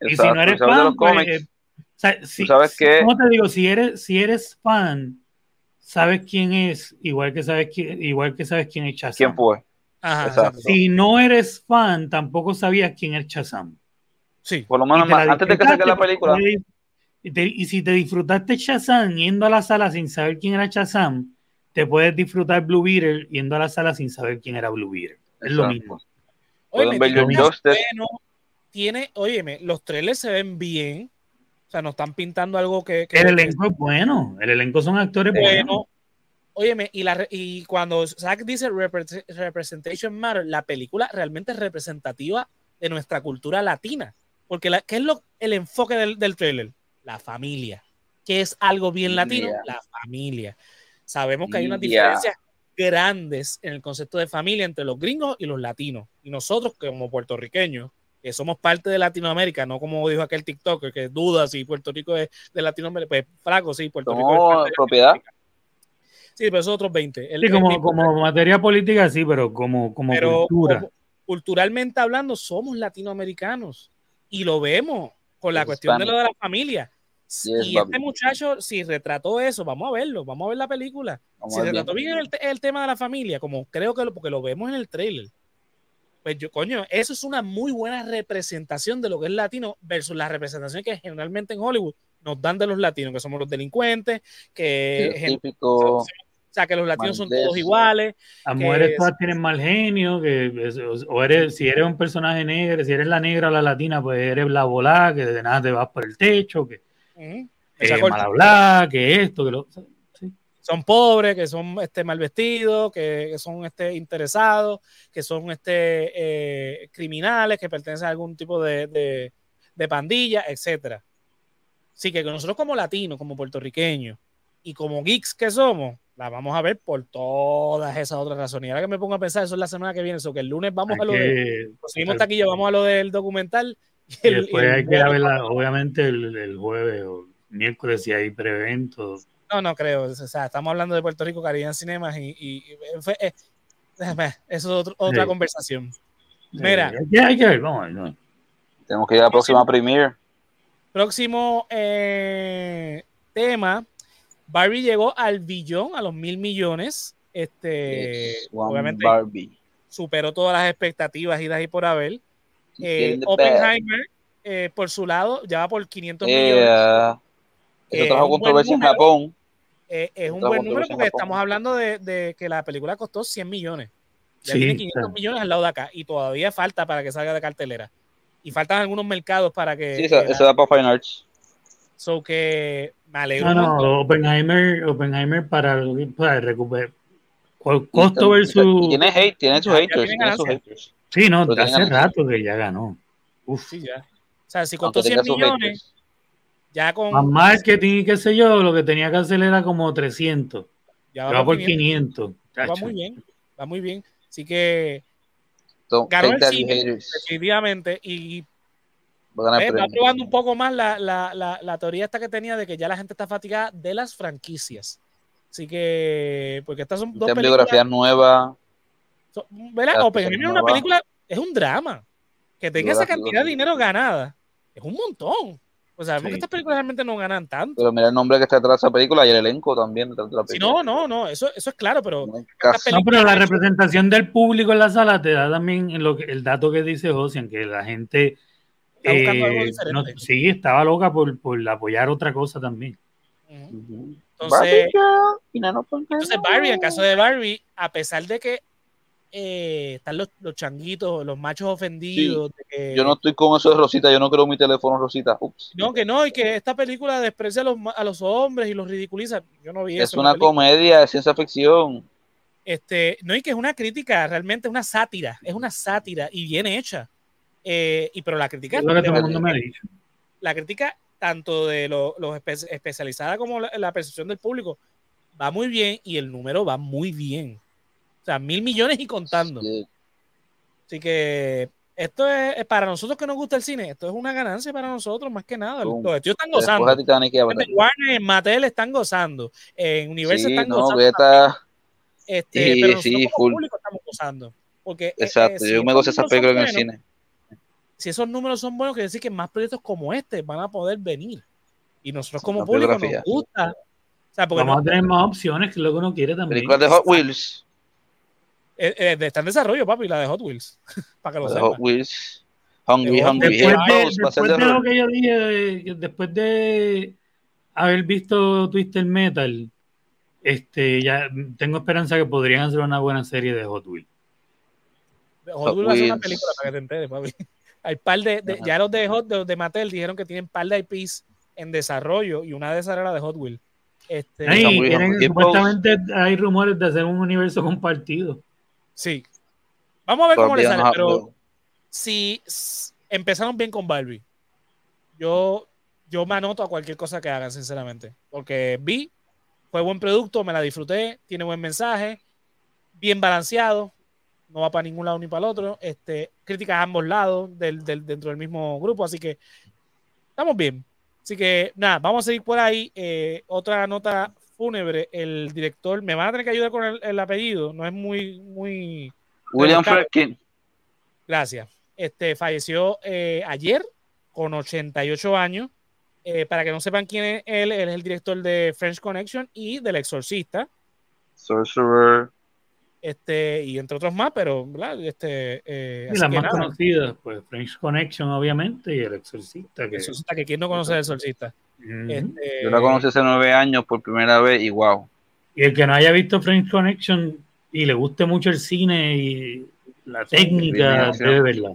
Speaker 2: y si no eres fan, pues, eh,
Speaker 3: sabes qué?
Speaker 2: ¿Cómo te digo? Si eres, si eres fan, sabes quién es, igual que sabes quién, igual que sabes quién es Shazam.
Speaker 3: ¿Quién fue?
Speaker 2: Si no eres fan, tampoco sabías quién es Shazam.
Speaker 3: Sí. Por lo menos antes de que saque la película.
Speaker 2: Y, si te disfrutaste Shazam yendo a la sala sin saber quién era Shazam, te puedes disfrutar Blue Beetle yendo a la sala sin saber quién era Blue Beetle. Es lo mismo.
Speaker 1: Oye, tiene, óyeme, los trailers se ven bien. O sea, nos están pintando algo que.
Speaker 2: el elenco es bueno. El elenco son actores buenos.
Speaker 1: Óyeme, y, la, y cuando Zack dice Representation Matter, la película realmente es representativa de nuestra cultura latina. Porque, la, ¿qué es lo, el enfoque del, del trailer? La familia. que es algo bien latino? La familia. Sabemos que hay unas diferencias grandes en el concepto de familia entre los gringos y los latinos. Y nosotros como puertorriqueños, que somos parte de Latinoamérica, no como dijo aquel TikToker que duda si Puerto Rico es de Latinoamérica, pues flaco, sí, Puerto Rico
Speaker 3: es propiedad.
Speaker 1: Sí, pero esos otros 20.
Speaker 2: sí, como, como materia política, sí, pero como, como cultura.
Speaker 1: culturalmente hablando, somos latinoamericanos y lo vemos con la cuestión de lo de la familia. y este muchacho, si retrató eso, vamos a verlo, vamos a ver la película. si retrató bien, el, tema de la familia, como creo que lo, porque lo vemos en el trailer, pues yo, coño, eso es una muy buena representación de lo que es latino versus la representación que generalmente en Hollywood nos dan de los latinos, que somos los delincuentes, que
Speaker 3: típico,
Speaker 1: o sea, que los latinos son todos iguales.
Speaker 2: Las mujeres todas tienen mal genio, que o eres, si eres un personaje negro, si eres la negra o la latina, pues eres la volada, que de nada te vas por el techo, que es mal hablar, que esto, que lo...
Speaker 1: Son pobres, que son este, mal vestidos, que, son este, interesados, que son este, eh, criminales, que pertenecen a algún tipo de, de, de pandilla, etc. Así que nosotros como latinos, como puertorriqueños y como geeks que somos, la vamos a ver por todas esas otras razones. Y ahora que me pongo a pensar, eso es la semana que viene, eso que el lunes vamos a lo de, seguimos taquillo, vamos a lo del documental. [LAUGHS]
Speaker 2: Y, después hay que verla, obviamente, el, jueves o miércoles si hay preventos.
Speaker 1: No, no creo. O sea, estamos hablando de Puerto Rico, Caribbean Cinemas y, y eh, eso es otra conversación. Mira.
Speaker 2: hay que ver, vamos
Speaker 3: Tenemos que ir a la próxima premiere.
Speaker 1: Próximo eh, tema Barbie llegó al billón, a los mil millones. Este, obviamente superó todas las expectativas y de ahí por haber. Eh, Oppenheimer, eh, por su lado, ya va por 500 millones.
Speaker 3: Eso trajo controversia en Japón.
Speaker 1: Eh, es un buen número porque estamos hablando de, que la película costó 100 millones. Ya tiene 500 millones al lado de acá y todavía falta para que salga de cartelera. Y faltan algunos mercados para que.
Speaker 3: Sí, eso, da para Fine Arts.
Speaker 1: So que me alegro.
Speaker 2: No, no, Oppenheimer, Oppenheimer para, para recuperar. Costo versus.
Speaker 3: Tiene, hate, tiene sus haters. Tiene sus haters.
Speaker 2: Sí, no, hace rato que ya ganó.
Speaker 1: Uf. Sí, ya. O sea, si costó 100 millones, ya con.
Speaker 2: Más marketing y qué sé yo, lo que tenía que hacer era como 300. Ya va, por 500.
Speaker 1: Va muy bien, va muy bien. Así que. ganó el cine, definitivamente. Y Va, probando un poco más la, la, la, teoría esta que tenía de que ya la gente está fatigada de las franquicias. Así que, porque estas son
Speaker 3: dos biografías nuevas.
Speaker 1: ¿Verdad? Oppenheimer es una película es un drama. Que tenga esa cantidad de dinero ganada es un montón. O sea, sabemos que estas películas realmente no ganan tanto.
Speaker 3: Pero mira el nombre que está detrás de esa película y el elenco también detrás de la película.
Speaker 1: Sí, no, no, no, eso, eso es claro, pero.
Speaker 2: No, pero la representación del público en la sala te da también lo que, el dato que dice Josian, que la gente. Eh, no, sí, estaba loca por, por, apoyar otra cosa también.
Speaker 1: Entonces, entonces, Barbie, en caso de Barbie, a pesar de que eh, están los, los, changuitos, los machos ofendidos.
Speaker 3: yo no estoy con eso de Rosita, yo no creo mi teléfono Rosita. Ups.
Speaker 1: No, que no, y que esta película desprecia a los, a los hombres y los ridiculiza. Yo no vi
Speaker 3: es eso. Es una comedia, de ciencia ficción.
Speaker 1: Este, no, y que es una crítica, realmente una sátira, es una sátira y bien hecha. Eh, y pero la crítica. Es
Speaker 2: lo que todo el mundo me ha dicho.
Speaker 1: La crítica, tanto de los lo especializada como la, la percepción del público, va muy bien y el número va muy bien. O sea, mil millones y contando. Así que esto es, para nosotros que nos gusta el cine, esto es una ganancia para nosotros más que nada. Los estudios están gozando. En Warner, en Mattel están gozando. En Universal están gozando. Este, pero nosotros como público estamos gozando. Porque, eh,
Speaker 3: Exacto, yo me gozo esas películas en el cine.
Speaker 1: Si esos números son buenos, quiere decir que más proyectos como este van a poder venir. Y nosotros como público nos gusta.
Speaker 2: O sea, porque Vamos a tener más opciones que luego uno quiere también.
Speaker 3: Películas de Hot Wheels.
Speaker 1: Eh, eh, está en desarrollo, papi, la de Hot Wheels. [LAUGHS] para que lo sepa.
Speaker 3: Hot Wheels. Hungry,
Speaker 2: hungry. Después, de, lo que yo dije, después de haber visto Twister Metal, este, ya tengo esperanza que podrían hacer una buena serie de Hot Wheels.
Speaker 1: Hot, Wheels va a ser una película para que te enteres, papi. Hay par de, ya los de Hot de, de Mattel dijeron que tienen par de IPs en desarrollo y una de esas era la de Hot Wheels.
Speaker 2: Este, tienen, supuestamente hay rumores de hacer un universo compartido.
Speaker 1: Sí. Vamos a ver cómo le sale, pero si empezaron bien con Barbie, yo, yo me anoto a cualquier cosa que hagan, sinceramente. Porque vi, fue buen producto, me la disfruté, tiene buen mensaje, bien balanceado, no va para ningún lado ni para el otro. Este, críticas a ambos lados del, dentro del mismo grupo, así que estamos bien. Así que nada, vamos a seguir por ahí. Eh, otra nota fúnebre, el director, me van a tener que ayudar con el, apellido, no es muy, muy...
Speaker 3: William Friedkin.
Speaker 1: Gracias. Este, falleció eh, ayer con 88 años. Eh, para que no sepan quién es él, él es el director de French Connection y del Exorcista.
Speaker 3: Sorcerer.
Speaker 1: Este, y entre otros más, pero Este, eh,
Speaker 2: y las más conocidas, pues French Connection, obviamente, y el Exorcista.
Speaker 1: Que, Exorcista, que quién no conoce el Exorcista.
Speaker 3: Este, Yo la conocí hace nueve años por primera vez y wow.
Speaker 2: Y el que no haya visto French Connection y le guste mucho el cine y la técnica, debe verla.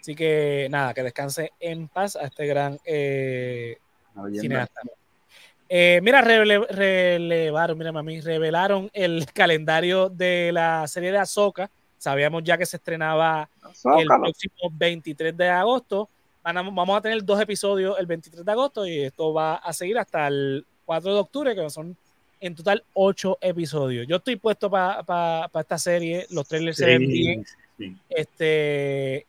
Speaker 1: Así que nada, que descanse en paz a este gran eh, cineasta. Eh, mira, relevaron, mira, mami, revelaron el [LAUGHS] calendario de la serie de Azoka. Sabíamos ya que se estrenaba el próximo 23 de agosto vamos a tener dos episodios el 23 de agosto y esto va a seguir hasta el 4 de octubre, que son en total ocho episodios. Yo estoy puesto para esta serie, los trailers se ven bien. Este,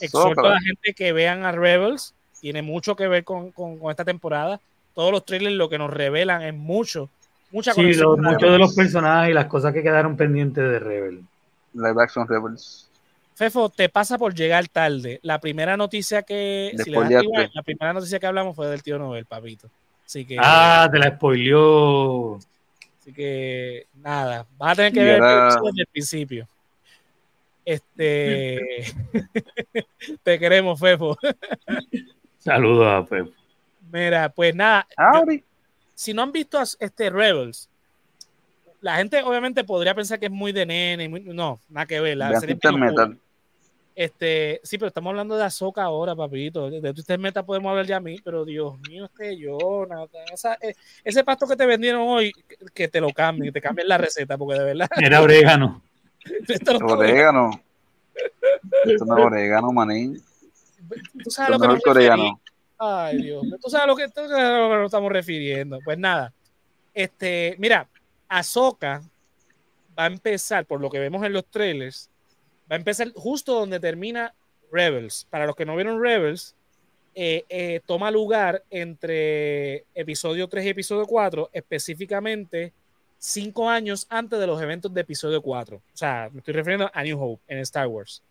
Speaker 1: exhorto a la gente que vean a Rebels, tiene mucho que ver con, esta temporada. Todos los trailers lo que nos revelan es mucho, mucha
Speaker 2: Sí, muchos de los personajes y las cosas que quedaron pendientes de Rebels.
Speaker 3: Live action Rebels.
Speaker 1: Fefo, te pasa por llegar tarde. La primera noticia que la primera noticia que hablamos fue del tío Nobel, papito. Así que,
Speaker 2: ah, te la spoileó.
Speaker 1: Así que nada, vas a tener que ver desde el principio. Este [LAUGHS] te queremos, Fefo.
Speaker 2: Saludos a Fefo.
Speaker 1: Mira, pues nada. si no han visto este Rebels, la gente obviamente podría pensar que es muy de nene, no, nada que ver. La serie este, sí, pero estamos hablando de Azoka ahora, papito. De Twister Meta podemos hablar ya a mí, pero Dios mío, este Jonathan, eh, ese pasto que te vendieron hoy, que te lo cambien, que te cambien la receta, porque de verdad. [LAUGHS]
Speaker 2: Era [LAUGHS] orégano.
Speaker 3: orégano. Esto no es orégano, manín.
Speaker 1: Tú sabes lo que es orégano. Ay, Dios. Tú sabes lo que, tú a lo que nos estamos refiriendo. Pues nada. Este, mira, Azoka va a empezar, por lo que vemos en los trailers, va a empezar justo donde termina Rebels. Para los que no vieron Rebels, eh, eh, toma lugar entre episodio 3 y episodio 4, específicamente cinco años antes de los eventos de episodio 4. O sea, me estoy refiriendo a New Hope en Star Wars.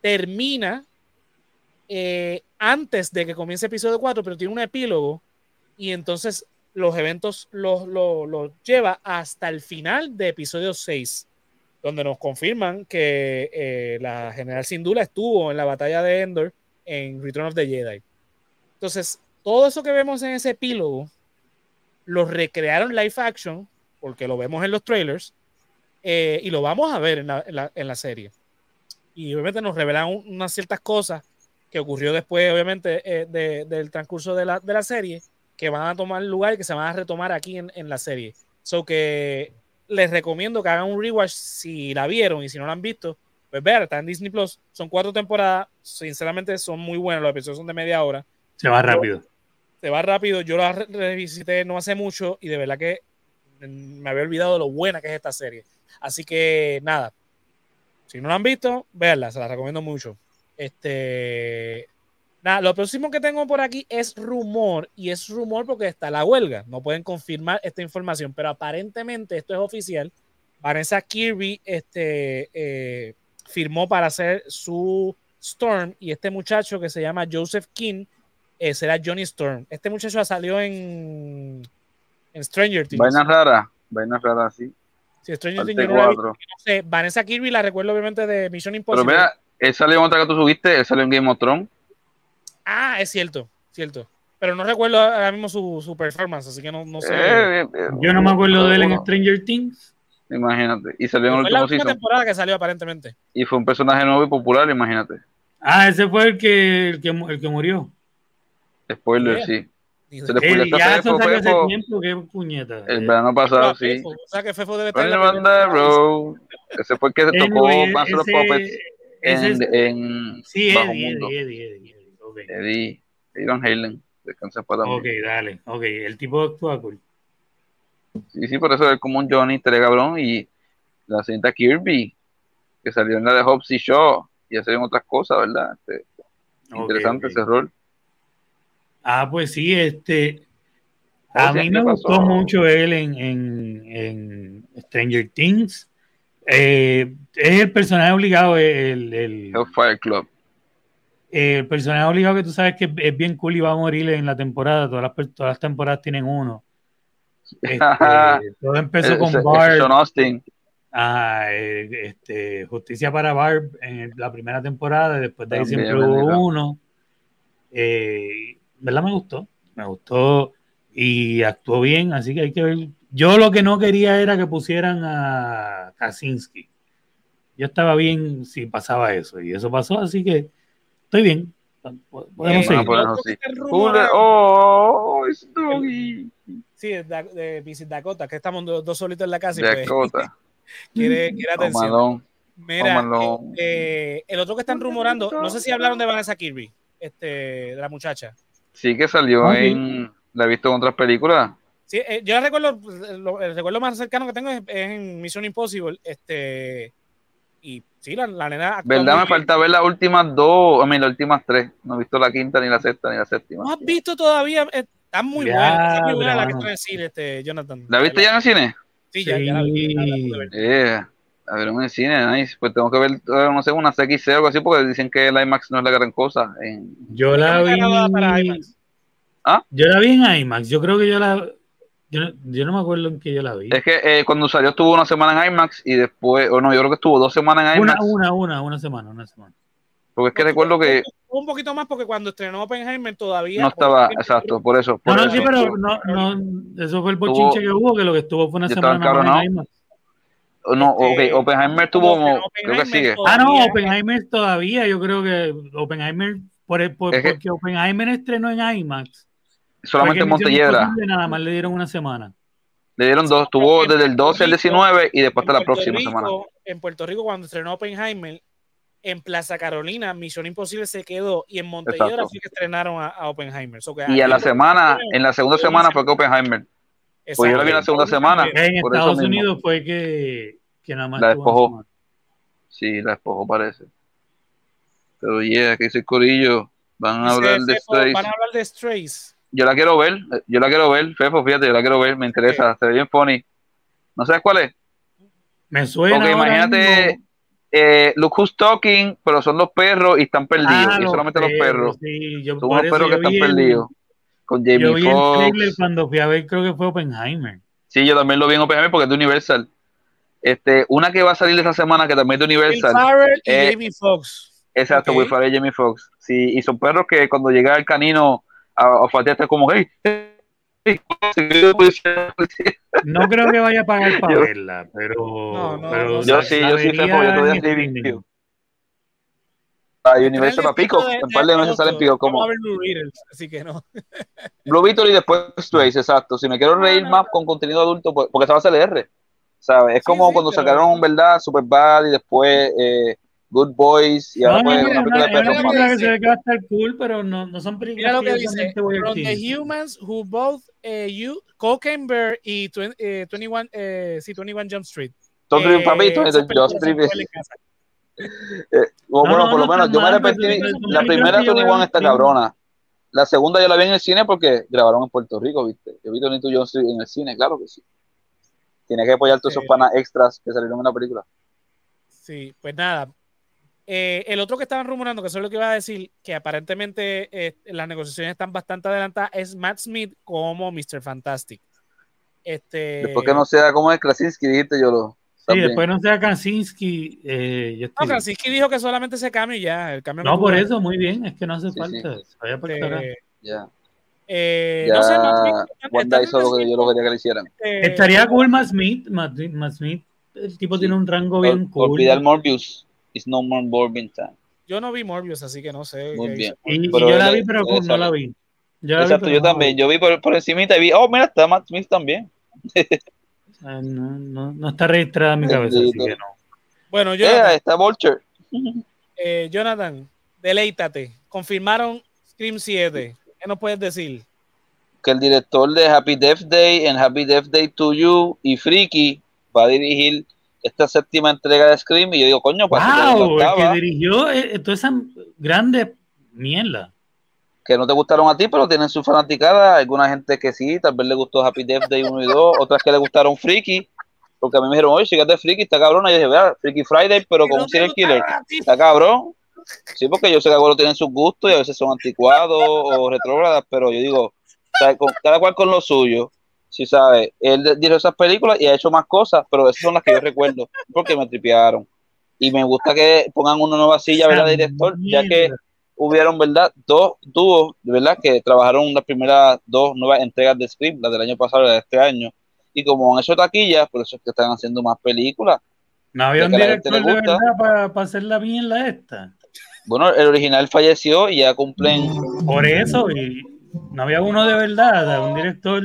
Speaker 1: Termina eh, antes de que comience episodio 4, pero tiene un epílogo y entonces los eventos los, los, lleva hasta el final de episodio 6, donde nos confirman que eh, la general Sindula estuvo en la batalla de Endor en Return of the Jedi. Entonces, todo eso que vemos en ese epílogo lo recrearon live action, porque lo vemos en los trailers, eh, y lo vamos a ver en la, en la, serie. Y obviamente nos revelan unas ciertas cosas que ocurrió después, obviamente, eh, del transcurso de la, de la serie, que van a tomar lugar y que se van a retomar aquí en, en la serie. So que les recomiendo que hagan un rewatch si la vieron y si no la han visto, pues vean, está en Disney Plus. Son cuatro temporadas, sinceramente son muy buenos, los episodios son de media hora.
Speaker 2: Se va rápido.
Speaker 1: se va rápido. Yo la revisité no hace mucho y de verdad que me había olvidado de lo buena que es esta serie. Así que nada, si no la han visto, véanla, se la recomiendo mucho. Este, Nada, lo próximo que tengo por aquí es rumor, y es rumor porque está la huelga. No pueden confirmar esta información, pero aparentemente esto es oficial. Vanessa Kirby este, eh, firmó para hacer su Storm, y este muchacho que se llama Joseph King eh, será Johnny Storm. Este muchacho salió en, en Stranger Things.
Speaker 3: Vaina rara, vaina rara, sí.
Speaker 1: Sí, Stranger Things. no sé, Vanessa Kirby la recuerdo obviamente de Mission Impossible.
Speaker 3: Pero mira, él salió en otra que tú subiste, él salió en Game of Thrones.
Speaker 1: Ah, es cierto, cierto. Pero no recuerdo ahora mismo su, su performance, así que no, no sé. Eh,
Speaker 2: eh, eh, Yo no me acuerdo de él en Stranger Things.
Speaker 3: Imagínate. Y salió en el
Speaker 1: último la temporada que salió aparentemente.
Speaker 3: Y fue un personaje nuevo y popular, imagínate.
Speaker 2: Ah, ese fue el que, el que, el que murió.
Speaker 3: Spoiler, sí.
Speaker 2: Se le el, ya eso salió hace tiempo, qué puñeta.
Speaker 3: El verano pasado, sí.
Speaker 1: O sea que Fefo debe estar
Speaker 3: Ese fue el que se tocó Master of Puppets en, en
Speaker 2: sí, Bajo Eddie, Mundo. Eddie, Eddie,
Speaker 3: Eddie, Eddie Van Halen, descansa para
Speaker 2: Ok, dale, ok, el tipo actúa cool.
Speaker 3: Sí, sí, por eso es como un Johnny Tere cabrón y la señorita Kirby, que salió en la de Hobbs y Shaw y hacen otras cosas, ¿verdad? Este, interesante ese rol.
Speaker 2: Ah, pues sí, este. A mí me gustó mucho él en, en, en Stranger Things. Eh, es el personaje obligado, el, el
Speaker 3: Hellfire Club
Speaker 2: el personaje obligado que tú sabes que es bien cool y va a morir en la temporada. Todas las, todas las temporadas tienen uno. [LAUGHS] Este, todo empezó con Barb.
Speaker 3: Austin.
Speaker 2: Ah, este, Justicia para Barb en la primera temporada. Después de ahí siempre hubo uno. Eh, ¿Verdad? Me gustó. Me gustó y actuó bien. Así que hay que ver. Yo lo que no quería era que pusieran a Kaczynski. Yo estaba bien si pasaba eso. Y eso pasó, así que Estoy bien. Podemos
Speaker 3: seguir. Oh, es
Speaker 1: Doggy. Sí, de, Visit Dakota, que estamos dos, solitos en la casa.
Speaker 3: Y pues, [LAUGHS]
Speaker 1: quiere, quiere atención. Mira, este, el otro que están rumorando, no sé si hablaron de Vanessa Kirby, este, de la muchacha.
Speaker 3: Sí, que salió en. La he visto en otras películas.
Speaker 1: Sí, eh, yo recuerdo, el recuerdo más cercano que tengo es, en Mission Impossible. Este, y sí, la, la nena.
Speaker 3: ¿Verdad? Me falta ver las últimas dos, a mí las últimas tres. No he visto la quinta, ni la sexta, ni la séptima.
Speaker 1: ¿No has visto todavía? Eh, está muy buena. Está muy buena la que el cine, este, Jonathan.
Speaker 3: ¿La viste ya en el cine?
Speaker 1: Sí, ya, ya la vi.
Speaker 3: Yeah. A ver, en el cine, nice. Pues tengo que ver, eh, no sé, una CXC o algo así, porque dicen que el IMAX no es la gran cosa. En...
Speaker 2: Yo la vi. Para IMAX.
Speaker 3: ¿Ah?
Speaker 2: Yo la vi en IMAX. Yo creo que yo la yo no, yo no, me acuerdo en que yo la vi.
Speaker 3: Es que eh, cuando salió estuvo una semana en IMAX y después, o no, yo creo que estuvo dos semanas en IMAX.
Speaker 2: Una, una, una, una semana, una semana.
Speaker 3: Porque es que recuerdo que.
Speaker 1: Un poquito más porque cuando estrenó Oppenheimer todavía.
Speaker 3: No estaba, exacto, por eso.
Speaker 2: no,
Speaker 3: no,
Speaker 2: sí, pero no, no, eso fue el bochinche que hubo, que lo que estuvo fue una semana en IMAX.
Speaker 3: No, okay, Oppenheimer tuvo como. Creo que sigue.
Speaker 2: Ah, no, Oppenheimer todavía, yo creo que Oppenheimer, por, por, porque Oppenheimer estrenó en IMAX.
Speaker 3: Solamente en Montelledra.
Speaker 2: Nada más le dieron una semana.
Speaker 3: Le dieron dos, tuvo desde el 12 al 19 y después hasta la próxima semana.
Speaker 1: En Puerto Rico, cuando estrenó Oppenheimer, en Plaza Carolina, Misión Imposible se quedó y en Montelledra fue que estrenaron a, Oppenheimer.
Speaker 3: y a la semana, en la segunda semana fue que Oppenheimer. Pues yo la vi en la segunda semana.
Speaker 2: En Estados Unidos fue que, que nada más.
Speaker 3: La despojó. Sí, la despojó parece. Pero yeah, que dice Corillo. Van a hablar de Strays.
Speaker 1: Van a hablar de Strays
Speaker 3: yo la quiero ver, yo la quiero ver, Fefo, fíjate, yo la quiero ver, me interesa, se ve bien funny. ¿No sabes cuál es?
Speaker 2: Me suena.
Speaker 3: Porque
Speaker 2: ahora
Speaker 3: imagínate,
Speaker 2: mismo.
Speaker 3: eh, Look Who's Talking, pero son los perros y están perdidos.
Speaker 2: Ah,
Speaker 3: y solamente los perros.
Speaker 2: Sí, yo,
Speaker 3: Son
Speaker 2: eso
Speaker 3: perros que
Speaker 2: yo
Speaker 3: están
Speaker 2: vi el-
Speaker 3: perdidos. Con
Speaker 2: Yo
Speaker 3: Jamie
Speaker 2: vi el trailer
Speaker 3: Foxx.
Speaker 2: cuando fui a ver, creo que fue Oppenheimer.
Speaker 3: Sí, yo también lo vi en Oppenheimer porque es de Universal. Este, una que va a salir esta semana que también es de
Speaker 1: Will
Speaker 3: Universal.
Speaker 1: Farrell y
Speaker 3: Eh,
Speaker 1: Jamie Foxx.
Speaker 3: Exacto,
Speaker 1: Ok.
Speaker 3: Will Ferrell y Jamie Foxx. Sí, y son perros que cuando llega el canino a, a está como, hey, hey, hey, policía, policía".
Speaker 2: No creo que vaya a pagar para
Speaker 3: Yo-
Speaker 2: verla, pero.
Speaker 1: No, no,
Speaker 2: pero
Speaker 1: no,
Speaker 3: Yo sí, yo sí, yo te voy a
Speaker 2: en
Speaker 3: escribir.
Speaker 2: streaming.
Speaker 3: A Universal para Pico,
Speaker 1: De-
Speaker 3: en par de meses salen Pico como
Speaker 1: Blue Beetle, así que no. [LAUGHS]
Speaker 3: Blue Beetle y después Strays, exacto. Si me quiero reír más con contenido adulto, pues- porque esa va a ser R, ¿sabes? Es
Speaker 1: Sí,
Speaker 3: como
Speaker 1: sí,
Speaker 3: cuando
Speaker 1: pero-
Speaker 3: sacaron, ¿verdad? Superbad y después eh, Good Boys y ahora
Speaker 2: No, no,
Speaker 3: una película de
Speaker 2: una, es una
Speaker 3: perros más.
Speaker 2: que se ve que va a estar cool, pero no, no son películas
Speaker 1: Mira lo que dice. From the humans who both eh, you, Cocaine Bear y twen- eh, 21, eh, sí, 21 Jump Street.
Speaker 3: Entonces,
Speaker 1: Eh, películas
Speaker 3: Just
Speaker 1: se
Speaker 3: Street-. [LAUGHS] Eh,
Speaker 2: No,
Speaker 3: bueno,
Speaker 2: no,
Speaker 3: por lo
Speaker 2: no
Speaker 3: menos yo me arrepentí. La primera
Speaker 2: que yo
Speaker 3: 21
Speaker 2: veo
Speaker 3: está cabrona. La segunda yo la vi en el cine porque grabaron en Puerto Rico, ¿viste? Yo vi Tony John Street en el cine, claro que sí. Tiene que apoyar todos esos panas extras que salieron en la película.
Speaker 1: Sí, pues nada. Eh, el otro que estaban rumorando, que eso es lo que iba a decir, que aparentemente eh, las negociaciones están bastante adelantadas, es Matt Smith como Mr. Fantastic. Este,
Speaker 3: Después que no sea como es Krasinski, dijiste yo lo.
Speaker 2: Sí,
Speaker 3: también.
Speaker 2: después no sea Kaczynski. Eh, yo
Speaker 1: No, Krasinski dijo que solamente ese cambio y ya. El cambio
Speaker 2: no, por eso, muy bien. Es que no hace
Speaker 3: Sí,
Speaker 2: falta. Vaya.
Speaker 1: Eh,
Speaker 3: Ya,
Speaker 1: eh,
Speaker 3: ya
Speaker 1: no sé, Matt Smith,
Speaker 3: Wanda
Speaker 1: están
Speaker 3: hizo lo que yo lo quería que le hicieran.
Speaker 1: eh,
Speaker 2: Estaría cool Matt Smith. Matt, Matt Smith, el tipo
Speaker 3: Sí.
Speaker 2: tiene un rango bien
Speaker 3: Ol-
Speaker 2: cool.
Speaker 3: Olvidar Morbius. It's no more Morbin time.
Speaker 1: Yo no vi Morbius, así que no sé.
Speaker 3: Muy bien.
Speaker 2: Y, y
Speaker 3: Pero
Speaker 2: yo la vi, pero no la vi. Yo
Speaker 3: Exacto, yo también. Yo vi por, por encimita y vi, oh, mira, está Matt Smith también. [LAUGHS]
Speaker 2: Ah, No, no, no está registrada en mi cabeza, así
Speaker 3: Bendito.
Speaker 2: que no.
Speaker 1: Bueno,
Speaker 3: Yeah,
Speaker 1: Jonathan,
Speaker 3: está Vulture. [LAUGHS]
Speaker 1: eh, Jonathan, deleítate. Confirmaron Scream 7. ¿Qué nos puedes decir?
Speaker 3: Que el director de Happy Death Day en Happy Death Day to You y Freaky va a dirigir esta séptima entrega de Scream. Y yo digo, coño, pues
Speaker 2: ¡Wow!
Speaker 3: que,
Speaker 2: El que dirigió eh, toda esa grande mierda.
Speaker 3: que no te gustaron a ti, pero tienen su fanaticada. Alguna gente que sí, tal vez le gustó Happy Death Day 1 y 2, otras que le gustaron Freaky. Porque a mí me dijeron, oye, fíjate Freaky, está cabrón. Y yo dije, vea, Freaky Friday, pero
Speaker 1: ¿Y
Speaker 3: con
Speaker 1: no
Speaker 3: un serial killer. Está cabrón. Sí, porque yo sé que algunos tienen sus gustos y a veces son anticuados o retrógradas, pero yo digo, cada cual con lo suyo. Sí, sabe. Él dirigió esas películas y ha hecho más cosas, pero esas son las que yo recuerdo, porque me tripearon. Y me gusta que pongan una nueva silla, ¿verdad, director? Ya que hubieron, ¿verdad? Dos dúos, de verdad, que trabajaron las primeras dos nuevas entregas de Scream, las del año pasado y la de este año. Y como han hecho taquillas, por eso es que están haciendo más películas.
Speaker 2: No había un
Speaker 3: la
Speaker 2: director de verdad para hacer la mierda esta.
Speaker 3: Bueno, el original falleció y ya cumplen
Speaker 2: Por eso, y no había uno de verdad, un director.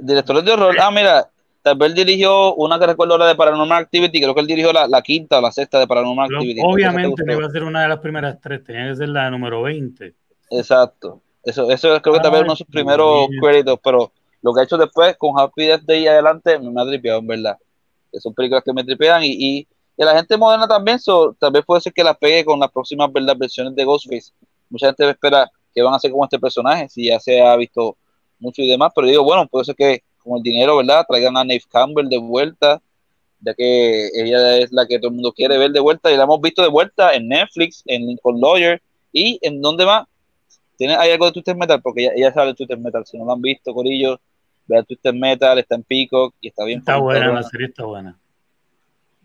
Speaker 3: Directores de horror. Ah, mira, tal vez dirigió una que recuerdo ahora de Paranormal Activity, creo que él dirigió la, la quinta o la sexta de Paranormal
Speaker 2: lo-
Speaker 3: Activity.
Speaker 2: obviamente no iba a ser una de las primeras tres, tenía que ser la número 20.
Speaker 3: Exacto. Eso, eso creo que
Speaker 2: Ay,
Speaker 3: uno de sus primeros créditos, pero lo que ha hecho después con Happy Death Day y adelante me ha tripeado, en verdad. Que son películas que me tripean y, y, y la gente moderna también, so, tal vez puede ser que la pegue con las próximas ¿verdad? versiones de Ghostface. Mucha gente espera que van a ser como este personaje, si ya se ha visto mucho y demás, pero digo, bueno, puede ser que con el dinero, ¿verdad? Traigan a Nave Campbell de vuelta, ya que ella es la que todo el mundo quiere ver de vuelta y la hemos visto de vuelta en Netflix, en Lincoln Lawyer y en donde más. ¿Tiene, ¿Hay algo de Twister Metal? Porque ella, ella sabe de Twister Metal. Si no lo han visto, Corillo, vean Twister Metal, está en Peacock y está bien.
Speaker 2: Está buena, la serie está buena.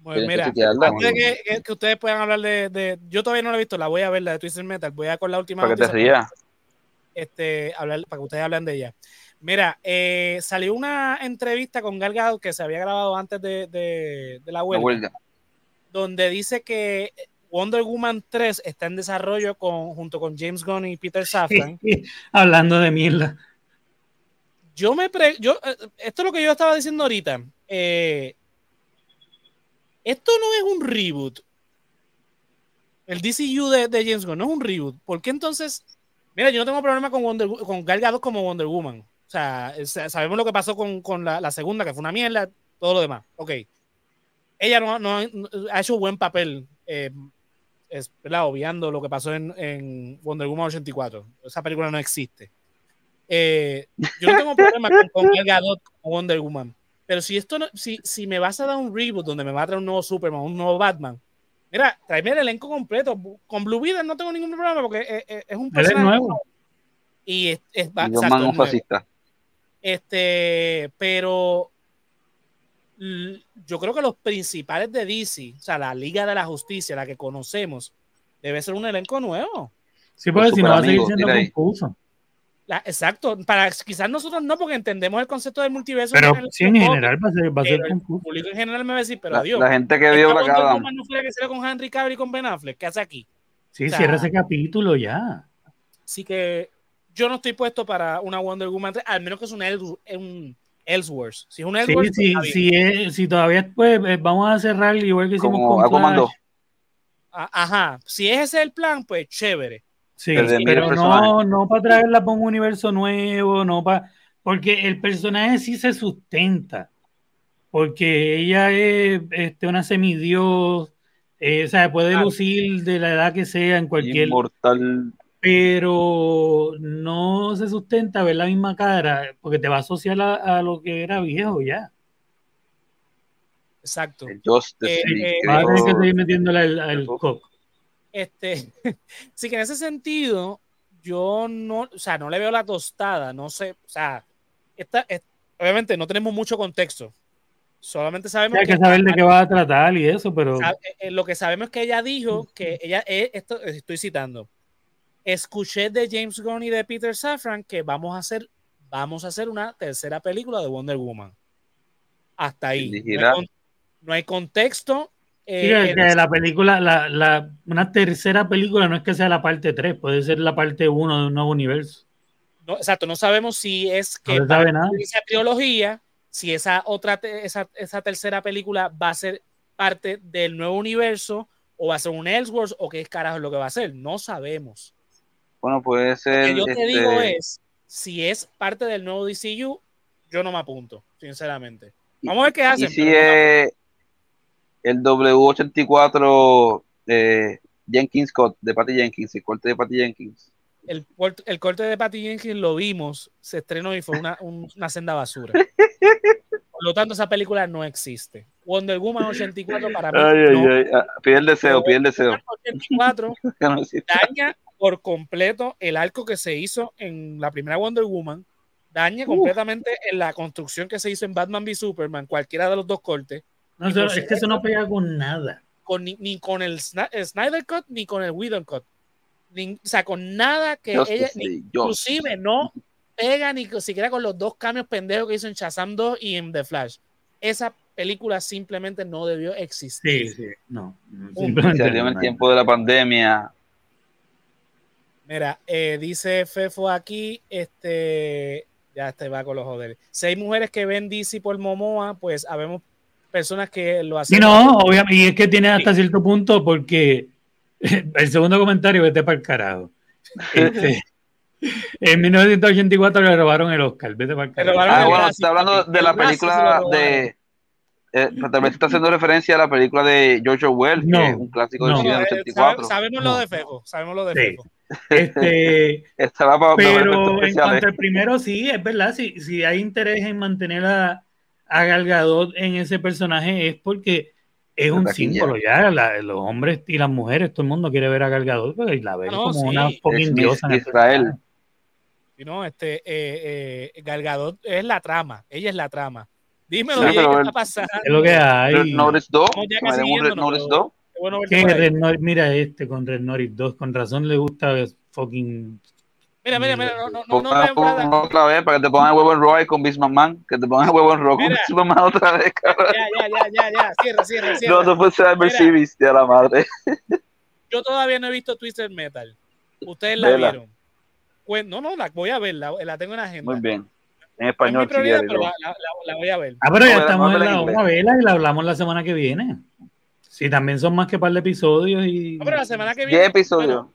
Speaker 1: Pues mira, antes de que, que- ustedes puedan hablar de, de- Yo todavía no la he visto, la voy a ver, la de Twisted Metal. Voy a con la última
Speaker 3: Para que te rías.
Speaker 1: Este, hablar, para que ustedes hablen de ella. Mira, eh, salió una entrevista con Gal Gadot que se había grabado antes de, de- de la
Speaker 3: La
Speaker 1: huelga, donde dice que Wonder Woman 3 está en desarrollo con, junto con James Gunn y Peter Safran. [LAUGHS]
Speaker 2: Hablando de mierda.
Speaker 1: yo me pre yo eh, esto es lo que yo estaba diciendo ahorita eh, esto no es un reboot el DCU de, de James Gunn no es un reboot ¿por qué entonces mira yo no tengo problema con Wonder Wo- con Gal Gadot como Wonder Woman. O sea, sabemos lo que pasó con, con la, la segunda que fue una mierda todo lo demás. Ok. Ella no, no- ha hecho buen papel eh, es, obviando lo que pasó en, en Wonder Woman 84 esa película no existe. Eh, yo no tengo problema con, con Gal Gadot como Wonder Woman. Pero si esto no, si, si me vas a dar un reboot donde me va a traer un nuevo Superman, un nuevo Batman, mira, tráeme el elenco completo. Con Blue Beetle no tengo ningún problema porque es, es- es un personaje
Speaker 2: nuevo.
Speaker 1: y es, es
Speaker 3: Y
Speaker 1: exacto,
Speaker 3: un
Speaker 1: nuevo. Este, pero yo creo que los principales de DC, o sea, la Liga de la Justicia, la que conocemos, debe ser un elenco nuevo.
Speaker 2: Sí, porque si no va a seguir siendo confuso.
Speaker 1: La- exacto, para quizás nosotros no, porque entendemos el concepto del multiverso.
Speaker 2: Pero
Speaker 1: en el-
Speaker 2: sí, en general va a ser, va a ser
Speaker 1: el público en general me va a decir, pero
Speaker 3: La,
Speaker 1: adiós.
Speaker 3: la gente que vio Adam.
Speaker 1: Woman no la que con Henry Cavill y con Ben Affleck, ¿qué hace aquí?
Speaker 2: Sí,
Speaker 1: o sea,
Speaker 2: cierra ese capítulo ya.
Speaker 1: Así que yo no estoy puesto para una Wonder Woman 3, al menos que es un, Else- un Ellsworth. Si es un
Speaker 2: Sí,
Speaker 1: Ellsworth, pues
Speaker 2: sí,
Speaker 1: está bien.
Speaker 2: sí, es- si todavía pues, eh, vamos a cerrar igual que hicimos
Speaker 3: Como
Speaker 2: con Flash.
Speaker 3: 2.
Speaker 1: A- Ajá, si ese es el plan, pues chévere.
Speaker 2: Sí, pero no, no para traerla para un universo nuevo, no para. Porque el personaje sí se sustenta. Porque ella es este, una semidios, eh, o sea, puede lucir de la edad que sea en cualquier.
Speaker 3: Inmortal.
Speaker 2: Pero no se sustenta ver la misma cara, porque te va a asociar a, a lo que era viejo ya.
Speaker 1: Exacto.
Speaker 3: el
Speaker 1: Eh, eh,
Speaker 3: que
Speaker 2: Va a tener que seguir metiéndole al, al coco.
Speaker 1: Este, [LAUGHS] sí que en ese sentido, yo no, o sea, no le veo la tostada, no sé, o sea, esta, es- obviamente no tenemos mucho contexto. Solamente sabemos
Speaker 2: Hay que saber de qué va a tratar y eso, pero
Speaker 1: Sabe- eh, lo que sabemos es que ella dijo que ella, eh, esto estoy citando, escuché de James Gunn y de Peter Safran que vamos a hacer, vamos a hacer una tercera película de Wonder Woman. Hasta ahí. Hay, no hay contexto. Eh,
Speaker 2: que- la película, la, la- una tercera película no es que sea la parte 3, puede ser la parte 1 de un nuevo universo.
Speaker 1: no, exacto, no sabemos si es que
Speaker 2: No sabe nada.
Speaker 1: esa trilogía, si esa otra, esa, esa tercera película va a ser parte del nuevo universo o va a ser un Ellsworth o qué carajo es lo que va a ser. No sabemos.
Speaker 3: Bueno, puede
Speaker 1: Lo
Speaker 3: ser.
Speaker 1: que yo te
Speaker 3: este,
Speaker 1: digo es, si es parte del nuevo DCU, yo no me apunto, sinceramente. Vamos a ver qué
Speaker 3: Y
Speaker 1: hacen.
Speaker 3: si es el W84 de Jenkins Scott, de Patty Jenkins, el corte de Patty Jenkins.
Speaker 1: el, el corte de Patty Jenkins lo vimos, se estrenó y fue una, un- una senda basura. Por lo tanto, esa película no existe. Wonder Woman 84 para mí
Speaker 3: Ay, ay,
Speaker 1: no.
Speaker 3: ay. Ah, Pide el deseo, pide el deseo.
Speaker 1: 84
Speaker 3: Que [LAUGHS] no existe.
Speaker 1: daña por completo el arco que se hizo en la primera Wonder Woman, daña completamente en la construcción que se hizo en Batman v Superman, cualquiera de los dos cortes,
Speaker 2: No, es que eso no pega con nada.
Speaker 1: con, ni, ni con el, el Snyder Cut ni con el Whedon Cut. Ni- o sea, con nada que
Speaker 3: Justice
Speaker 1: ella, inclusive no pega ni siquiera con los dos cambios pendejos que hizo en Shazam 2 y en The Flash. Esa película simplemente no debió existir.
Speaker 2: Sí, sí, no. Simplemente
Speaker 3: Salió en el tiempo de la pandemia.
Speaker 1: Mira, eh, dice Fefo aquí, este, ya este va con los joderes. Si hay mujeres que ven DC por Momoa, pues habemos personas que lo hacen.
Speaker 2: Sí, no, obviamente, y es que tiene hasta cierto punto porque [LAUGHS] el segundo comentario vete para el carajo. Este, [LAUGHS] en 1984 le robaron el Oscar, vete para el
Speaker 1: Le
Speaker 2: carajo.
Speaker 3: Ah,
Speaker 1: el
Speaker 3: bueno, está hablando de la
Speaker 1: el
Speaker 3: película de. Eh, también está haciendo referencia a la película de George Orwell,
Speaker 2: No,
Speaker 3: que es un clásico del
Speaker 2: no.
Speaker 3: cine del
Speaker 1: sabe-
Speaker 3: 84.
Speaker 1: sabemos
Speaker 2: No.
Speaker 1: lo de Fefo, sabemos lo de
Speaker 2: Sí. Este, [LAUGHS]
Speaker 3: Estaba para para
Speaker 2: pero en cuanto al primero, sí, es verdad, si, si hay interés en mantener a, a Gal Gadot en ese personaje es porque es
Speaker 3: La
Speaker 2: un
Speaker 3: taquilla.
Speaker 2: símbolo ya, la- los hombres y las mujeres, todo el mundo quiere ver a Gal Gadot porque la ven
Speaker 1: no,
Speaker 2: como
Speaker 1: sí.
Speaker 2: una fucking
Speaker 3: Es
Speaker 2: diosa. en el
Speaker 3: Israel.
Speaker 1: no, este, eh, eh, Gal Gadot es la trama, ella es la trama. Dímelo,
Speaker 3: Sí,
Speaker 1: oye,
Speaker 3: pero
Speaker 1: ¿qué
Speaker 3: el-
Speaker 1: está pasando?
Speaker 2: Es lo que hay.
Speaker 3: Red Notice 2.
Speaker 1: Vamos ya
Speaker 3: que
Speaker 1: casi
Speaker 3: me den un Red
Speaker 1: yéndonos,
Speaker 3: Notice
Speaker 1: pero-
Speaker 3: 2.
Speaker 1: Qué bueno verte
Speaker 2: ¿Qué
Speaker 1: por ahí.
Speaker 2: Red Nor- mira este con Red Norris 2, con razón le gusta fucking.
Speaker 1: Mira, mira, mira, no, no, no, no,
Speaker 3: uno otra vez para que te pongan el huevo en Roy con Vince McMahon. Que te pongan el huevo en Roy con. Vince McMahon otra vez, cabrón.
Speaker 1: Ya, ya, ya, ya, ya, cierra, cierra, cierra.
Speaker 3: No, no fue Cyber. Series, de la madre.
Speaker 1: Yo todavía no he visto Twisted Metal. Ustedes la
Speaker 3: Vela.
Speaker 1: vieron. Pues, no, no, la voy a ver, la, la tengo en la agenda.
Speaker 3: Muy bien. En
Speaker 1: es
Speaker 3: español,
Speaker 1: mi
Speaker 3: si
Speaker 1: la, la- la- voy a ver.
Speaker 2: Ah, pero ya estamos en la otra vela y la hablamos la semana que viene. Sí, también son más que par de episodios y.
Speaker 1: No, pero la semana que
Speaker 3: 10
Speaker 1: viene.
Speaker 3: episodios.
Speaker 1: bueno,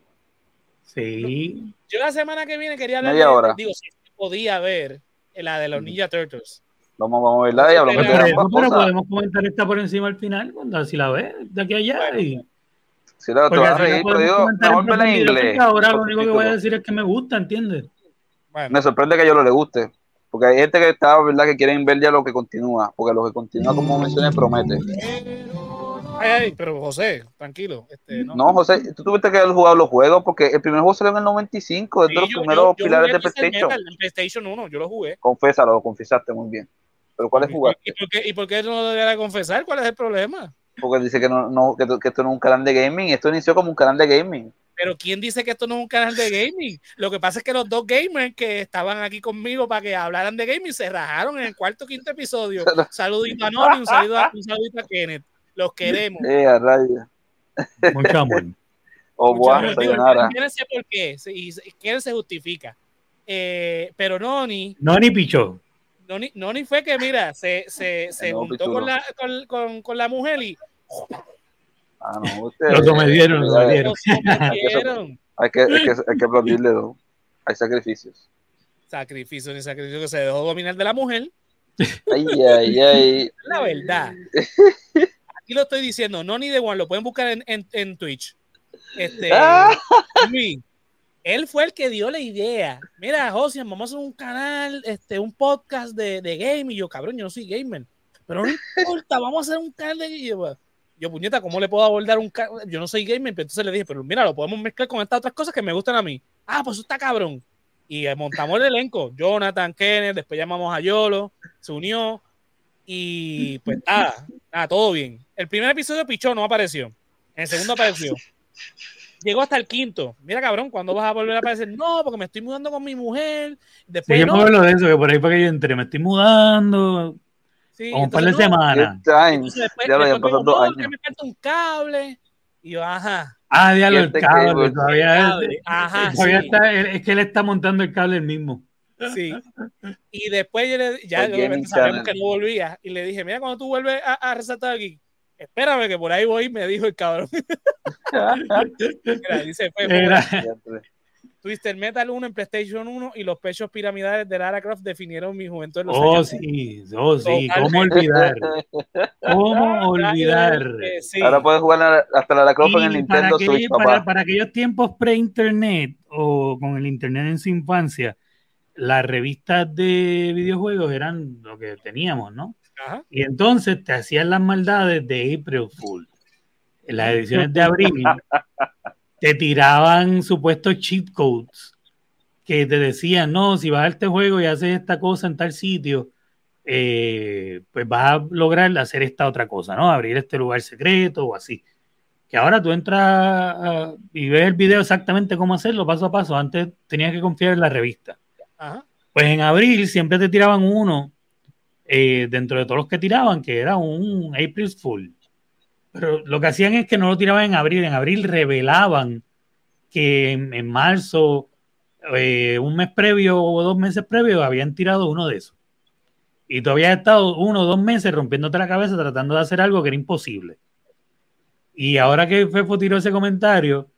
Speaker 2: Sí.
Speaker 1: yo la semana que viene quería hablar
Speaker 3: Media
Speaker 1: de-
Speaker 3: hora.
Speaker 1: digo, si podía ver la de los Ninja Turtles.
Speaker 3: Vamos, vamos a verla y hablamos
Speaker 1: Pero
Speaker 3: de ambas
Speaker 2: eso, pero
Speaker 3: cosas.
Speaker 2: podemos comentar esta por encima al final, cuando si la ves de aquí a allá.
Speaker 1: Bueno.
Speaker 2: y,
Speaker 3: Sí, la, te vas a reír, pero
Speaker 2: comentar
Speaker 3: mejor inglés.
Speaker 2: Ahora lo único que voy a decir es que me gusta, ¿entiendes?
Speaker 1: Bueno,
Speaker 3: Me sorprende que a yo no le guste. Porque hay gente que está, ¿verdad? Que quieren ver ya lo que continúa, porque lo que continúa, como mencioné, promete.
Speaker 1: Ay, ay, pero José, tranquilo. Este, no.
Speaker 3: No, José, tú tuviste que haber jugado los juegos, porque el primer juego salió en el 95, es de
Speaker 1: Sí,
Speaker 3: los
Speaker 1: yo-
Speaker 3: primeros
Speaker 1: yo- yo
Speaker 3: pilares de PlayStation.
Speaker 1: Metal en PlayStation 1, yo lo jugué.
Speaker 3: Confésalo, lo confesaste muy bien. Pero ¿cuál es jugaste?
Speaker 1: ¿Y por, qué, ¿Y por qué no lo debería confesar? ¿Cuál es el problema?
Speaker 3: Porque dice que, no, no, que, que esto no es un canal de gaming, esto inició como un canal de gaming.
Speaker 1: Pero ¿quién dice que esto no es un canal de gaming? Lo que pasa es que los dos gamers que estaban aquí conmigo para que hablaran de gaming se rajaron en el cuarto o quinto episodio. [LAUGHS] Saludito a Nori, un saludo a, un saludito a Kenneth. Los queremos.
Speaker 3: Eh, a rayos. [LAUGHS]
Speaker 2: Mucho amor.
Speaker 3: O sayonara.
Speaker 1: Quédense por qué. se- Y se- Kenneth se justifica. Eh, pero Noni,
Speaker 2: No ni pichó.
Speaker 1: Noni, Noni fue que, mira, se, se, se
Speaker 3: No,
Speaker 1: juntó con la, con, con, con la mujer y
Speaker 3: Ah, no, [LAUGHS] usted-
Speaker 2: Lo lo
Speaker 3: ya,
Speaker 2: sometieron.
Speaker 1: lo sometieron.
Speaker 3: Hay que, hay que, hay que aplaudirle, ¿no? Hay sacrificios.
Speaker 1: Sacrificio ni sacrificio que se dejó dominar de la mujer.
Speaker 3: Ay, ay, ay.
Speaker 1: La verdad. [LAUGHS] Aquí lo estoy diciendo, no ni de One, lo pueden buscar en, en, en Twitch. Este, [LAUGHS]
Speaker 3: Ah.
Speaker 1: Luis, él fue el que dio la idea. Mira, José, vamos a hacer un canal, este, un podcast de, de game. Y yo, cabrón, yo no soy gamer. Pero no importa, [LAUGHS] vamos a hacer un canal de yo, yo, puñeta, ¿cómo le puedo abordar un canal? Yo no soy gamer, pero entonces le dije, pero mira, lo podemos mezclar con estas otras cosas que me gustan a mí. Ah, pues eso está cabrón. Y eh, montamos el elenco. Jonathan, Kenneth, después llamamos a Yolo, se unió. Y pues nada, nada, todo bien. El primer episodio pichó, no apareció. En el segundo apareció. Llegó hasta el quinto. Mira, cabrón, ¿cuándo vas a volver a aparecer? No, porque me estoy mudando con mi mujer.
Speaker 2: Sí,
Speaker 1: Después
Speaker 2: yo
Speaker 1: no.
Speaker 2: me acuerdo de eso, que por ahí para que yo entré, me estoy mudando,
Speaker 1: Sí,
Speaker 2: un par de
Speaker 1: no.
Speaker 2: semanas.
Speaker 1: Entonces después,
Speaker 3: Ya lo habían pasado
Speaker 1: me
Speaker 3: dos años.
Speaker 1: que me falta un cable. Y yo, ajá.
Speaker 2: Ah, diablo, el
Speaker 3: Este
Speaker 2: cable,
Speaker 3: cable.
Speaker 2: todavía,
Speaker 1: Cable, Ajá,
Speaker 2: todavía
Speaker 1: sí,
Speaker 2: está, es que él está montando el cable el mismo.
Speaker 1: sí. Y después yo le, ya
Speaker 3: El
Speaker 1: obviamente sabemos que no volvía. Y le dije, mira, cuando tú vuelves a, a resaltar aquí, espérame que por ahí voy, me dijo el cabrón. [LAUGHS] Mira, dice, fue, fue,
Speaker 2: Era,
Speaker 1: Twister Metal 1 en PlayStation 1 y los pechos piramidales de Lara Croft definieron mi juventud en los
Speaker 2: oh,
Speaker 1: años.
Speaker 2: sí, oh, sí,
Speaker 1: Totalmente.
Speaker 2: ¿cómo olvidar? ¿Cómo olvidar?
Speaker 1: Sí.
Speaker 3: Ahora puedes jugar hasta la Croft en el Nintendo
Speaker 2: para,
Speaker 3: Switch,
Speaker 2: aquellos-
Speaker 3: papá.
Speaker 2: para, para aquellos tiempos pre-internet o con el internet en su infancia, las revistas de videojuegos eran lo que teníamos, ¿no?
Speaker 1: Ajá.
Speaker 2: Y entonces te hacían las maldades de April Fool. En las ediciones de abril [LAUGHS] te tiraban supuestos cheat codes que te decían, no, si vas a este juego y haces esta cosa en tal sitio, eh, pues vas a lograr hacer esta otra cosa, ¿no? Abrir este lugar secreto o así. Que ahora tú entras y ves el video exactamente cómo hacerlo paso a paso. Antes tenías que confiar en la revista.
Speaker 1: Ajá.
Speaker 2: Pues en abril siempre te tiraban uno eh, dentro de todos los que tiraban, que era un April Fool. Pero lo que hacían es que no lo tiraban en abril. En abril revelaban que en, en marzo, eh, un mes previo o dos meses previo, habían tirado uno de esos. Y tú habías estado uno o dos meses rompiéndote la cabeza tratando de hacer algo que era imposible. Y ahora que Fefo tiró ese comentario,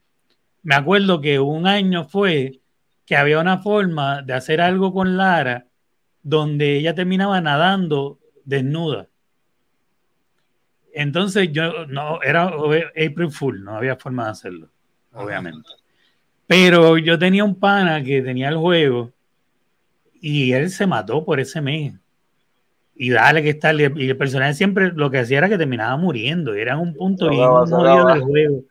Speaker 2: me acuerdo que un año fue que había una forma de hacer algo con Lara donde ella terminaba nadando desnuda. Entonces yo no era April Fool, no había forma de hacerlo, obviamente. Pero yo tenía un pana que tenía el juego y él se mató por ese mes. Y dale que está, y el personaje siempre lo que hacía era que terminaba muriendo, y era un punto bien jodido del juego.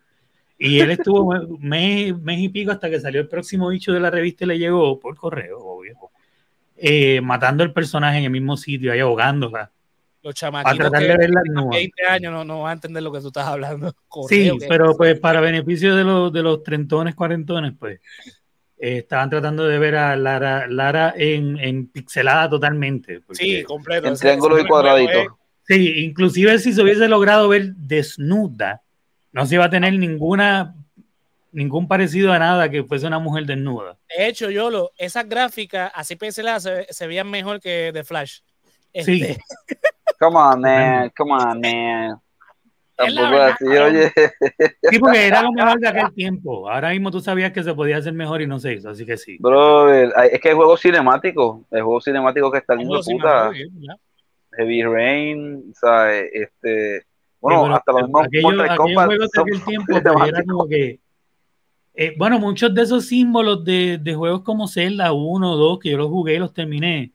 Speaker 2: Y él estuvo mes, mes y pico hasta que salió el próximo bicho de la revista y le llegó por correo, obvio. Eh, matando el personaje en el mismo sitio, ahí ahogándola,
Speaker 1: Los
Speaker 2: para
Speaker 1: chamaquitos
Speaker 2: tratar
Speaker 1: que
Speaker 2: de verla
Speaker 1: tienen
Speaker 2: nua.
Speaker 1: 20 años no, no van a entender lo que tú estás hablando. [LAUGHS]
Speaker 2: Sí,
Speaker 1: Correo,
Speaker 2: pero pues para beneficio de los, de los trentones, cuarentones, pues eh, estaban tratando de ver a Lara, Lara en, en pixelada totalmente.
Speaker 1: Sí, completo.
Speaker 3: En triángulo y
Speaker 1: es-
Speaker 3: cuadradito.
Speaker 2: Sí, inclusive si se hubiese logrado ver desnuda, no se iba a tener ninguna ningún parecido a nada que fuese una mujer desnuda.
Speaker 1: De hecho, Yolo, esas gráficas así pixeladas se, se veían mejor que de Flash.
Speaker 2: Sí.
Speaker 1: Este, [LAUGHS]
Speaker 3: Come on, man. Come on, man.
Speaker 1: Es la
Speaker 3: Tampoco
Speaker 1: verdad,
Speaker 3: así, oye.
Speaker 2: Sí, porque era lo mejor de aquel tiempo. Ahora mismo tú sabías que se podía hacer mejor y no se hizo, así que sí.
Speaker 3: Brother, hay- es que hay juegos cinemáticos. Hay juegos cinemáticos que de
Speaker 1: los
Speaker 3: puta. Heavy Rain, ¿sabes? Este. Bueno,
Speaker 2: Sí,
Speaker 3: hasta los mismos
Speaker 2: aquellos,
Speaker 3: Mortal
Speaker 2: aquellos
Speaker 3: Kombat
Speaker 2: juegos de
Speaker 3: son
Speaker 2: aquel [LAUGHS] tiempo pues, era como que eh, bueno, muchos de esos símbolos de, de juegos como Zelda 1 o 2 que yo los jugué y los terminé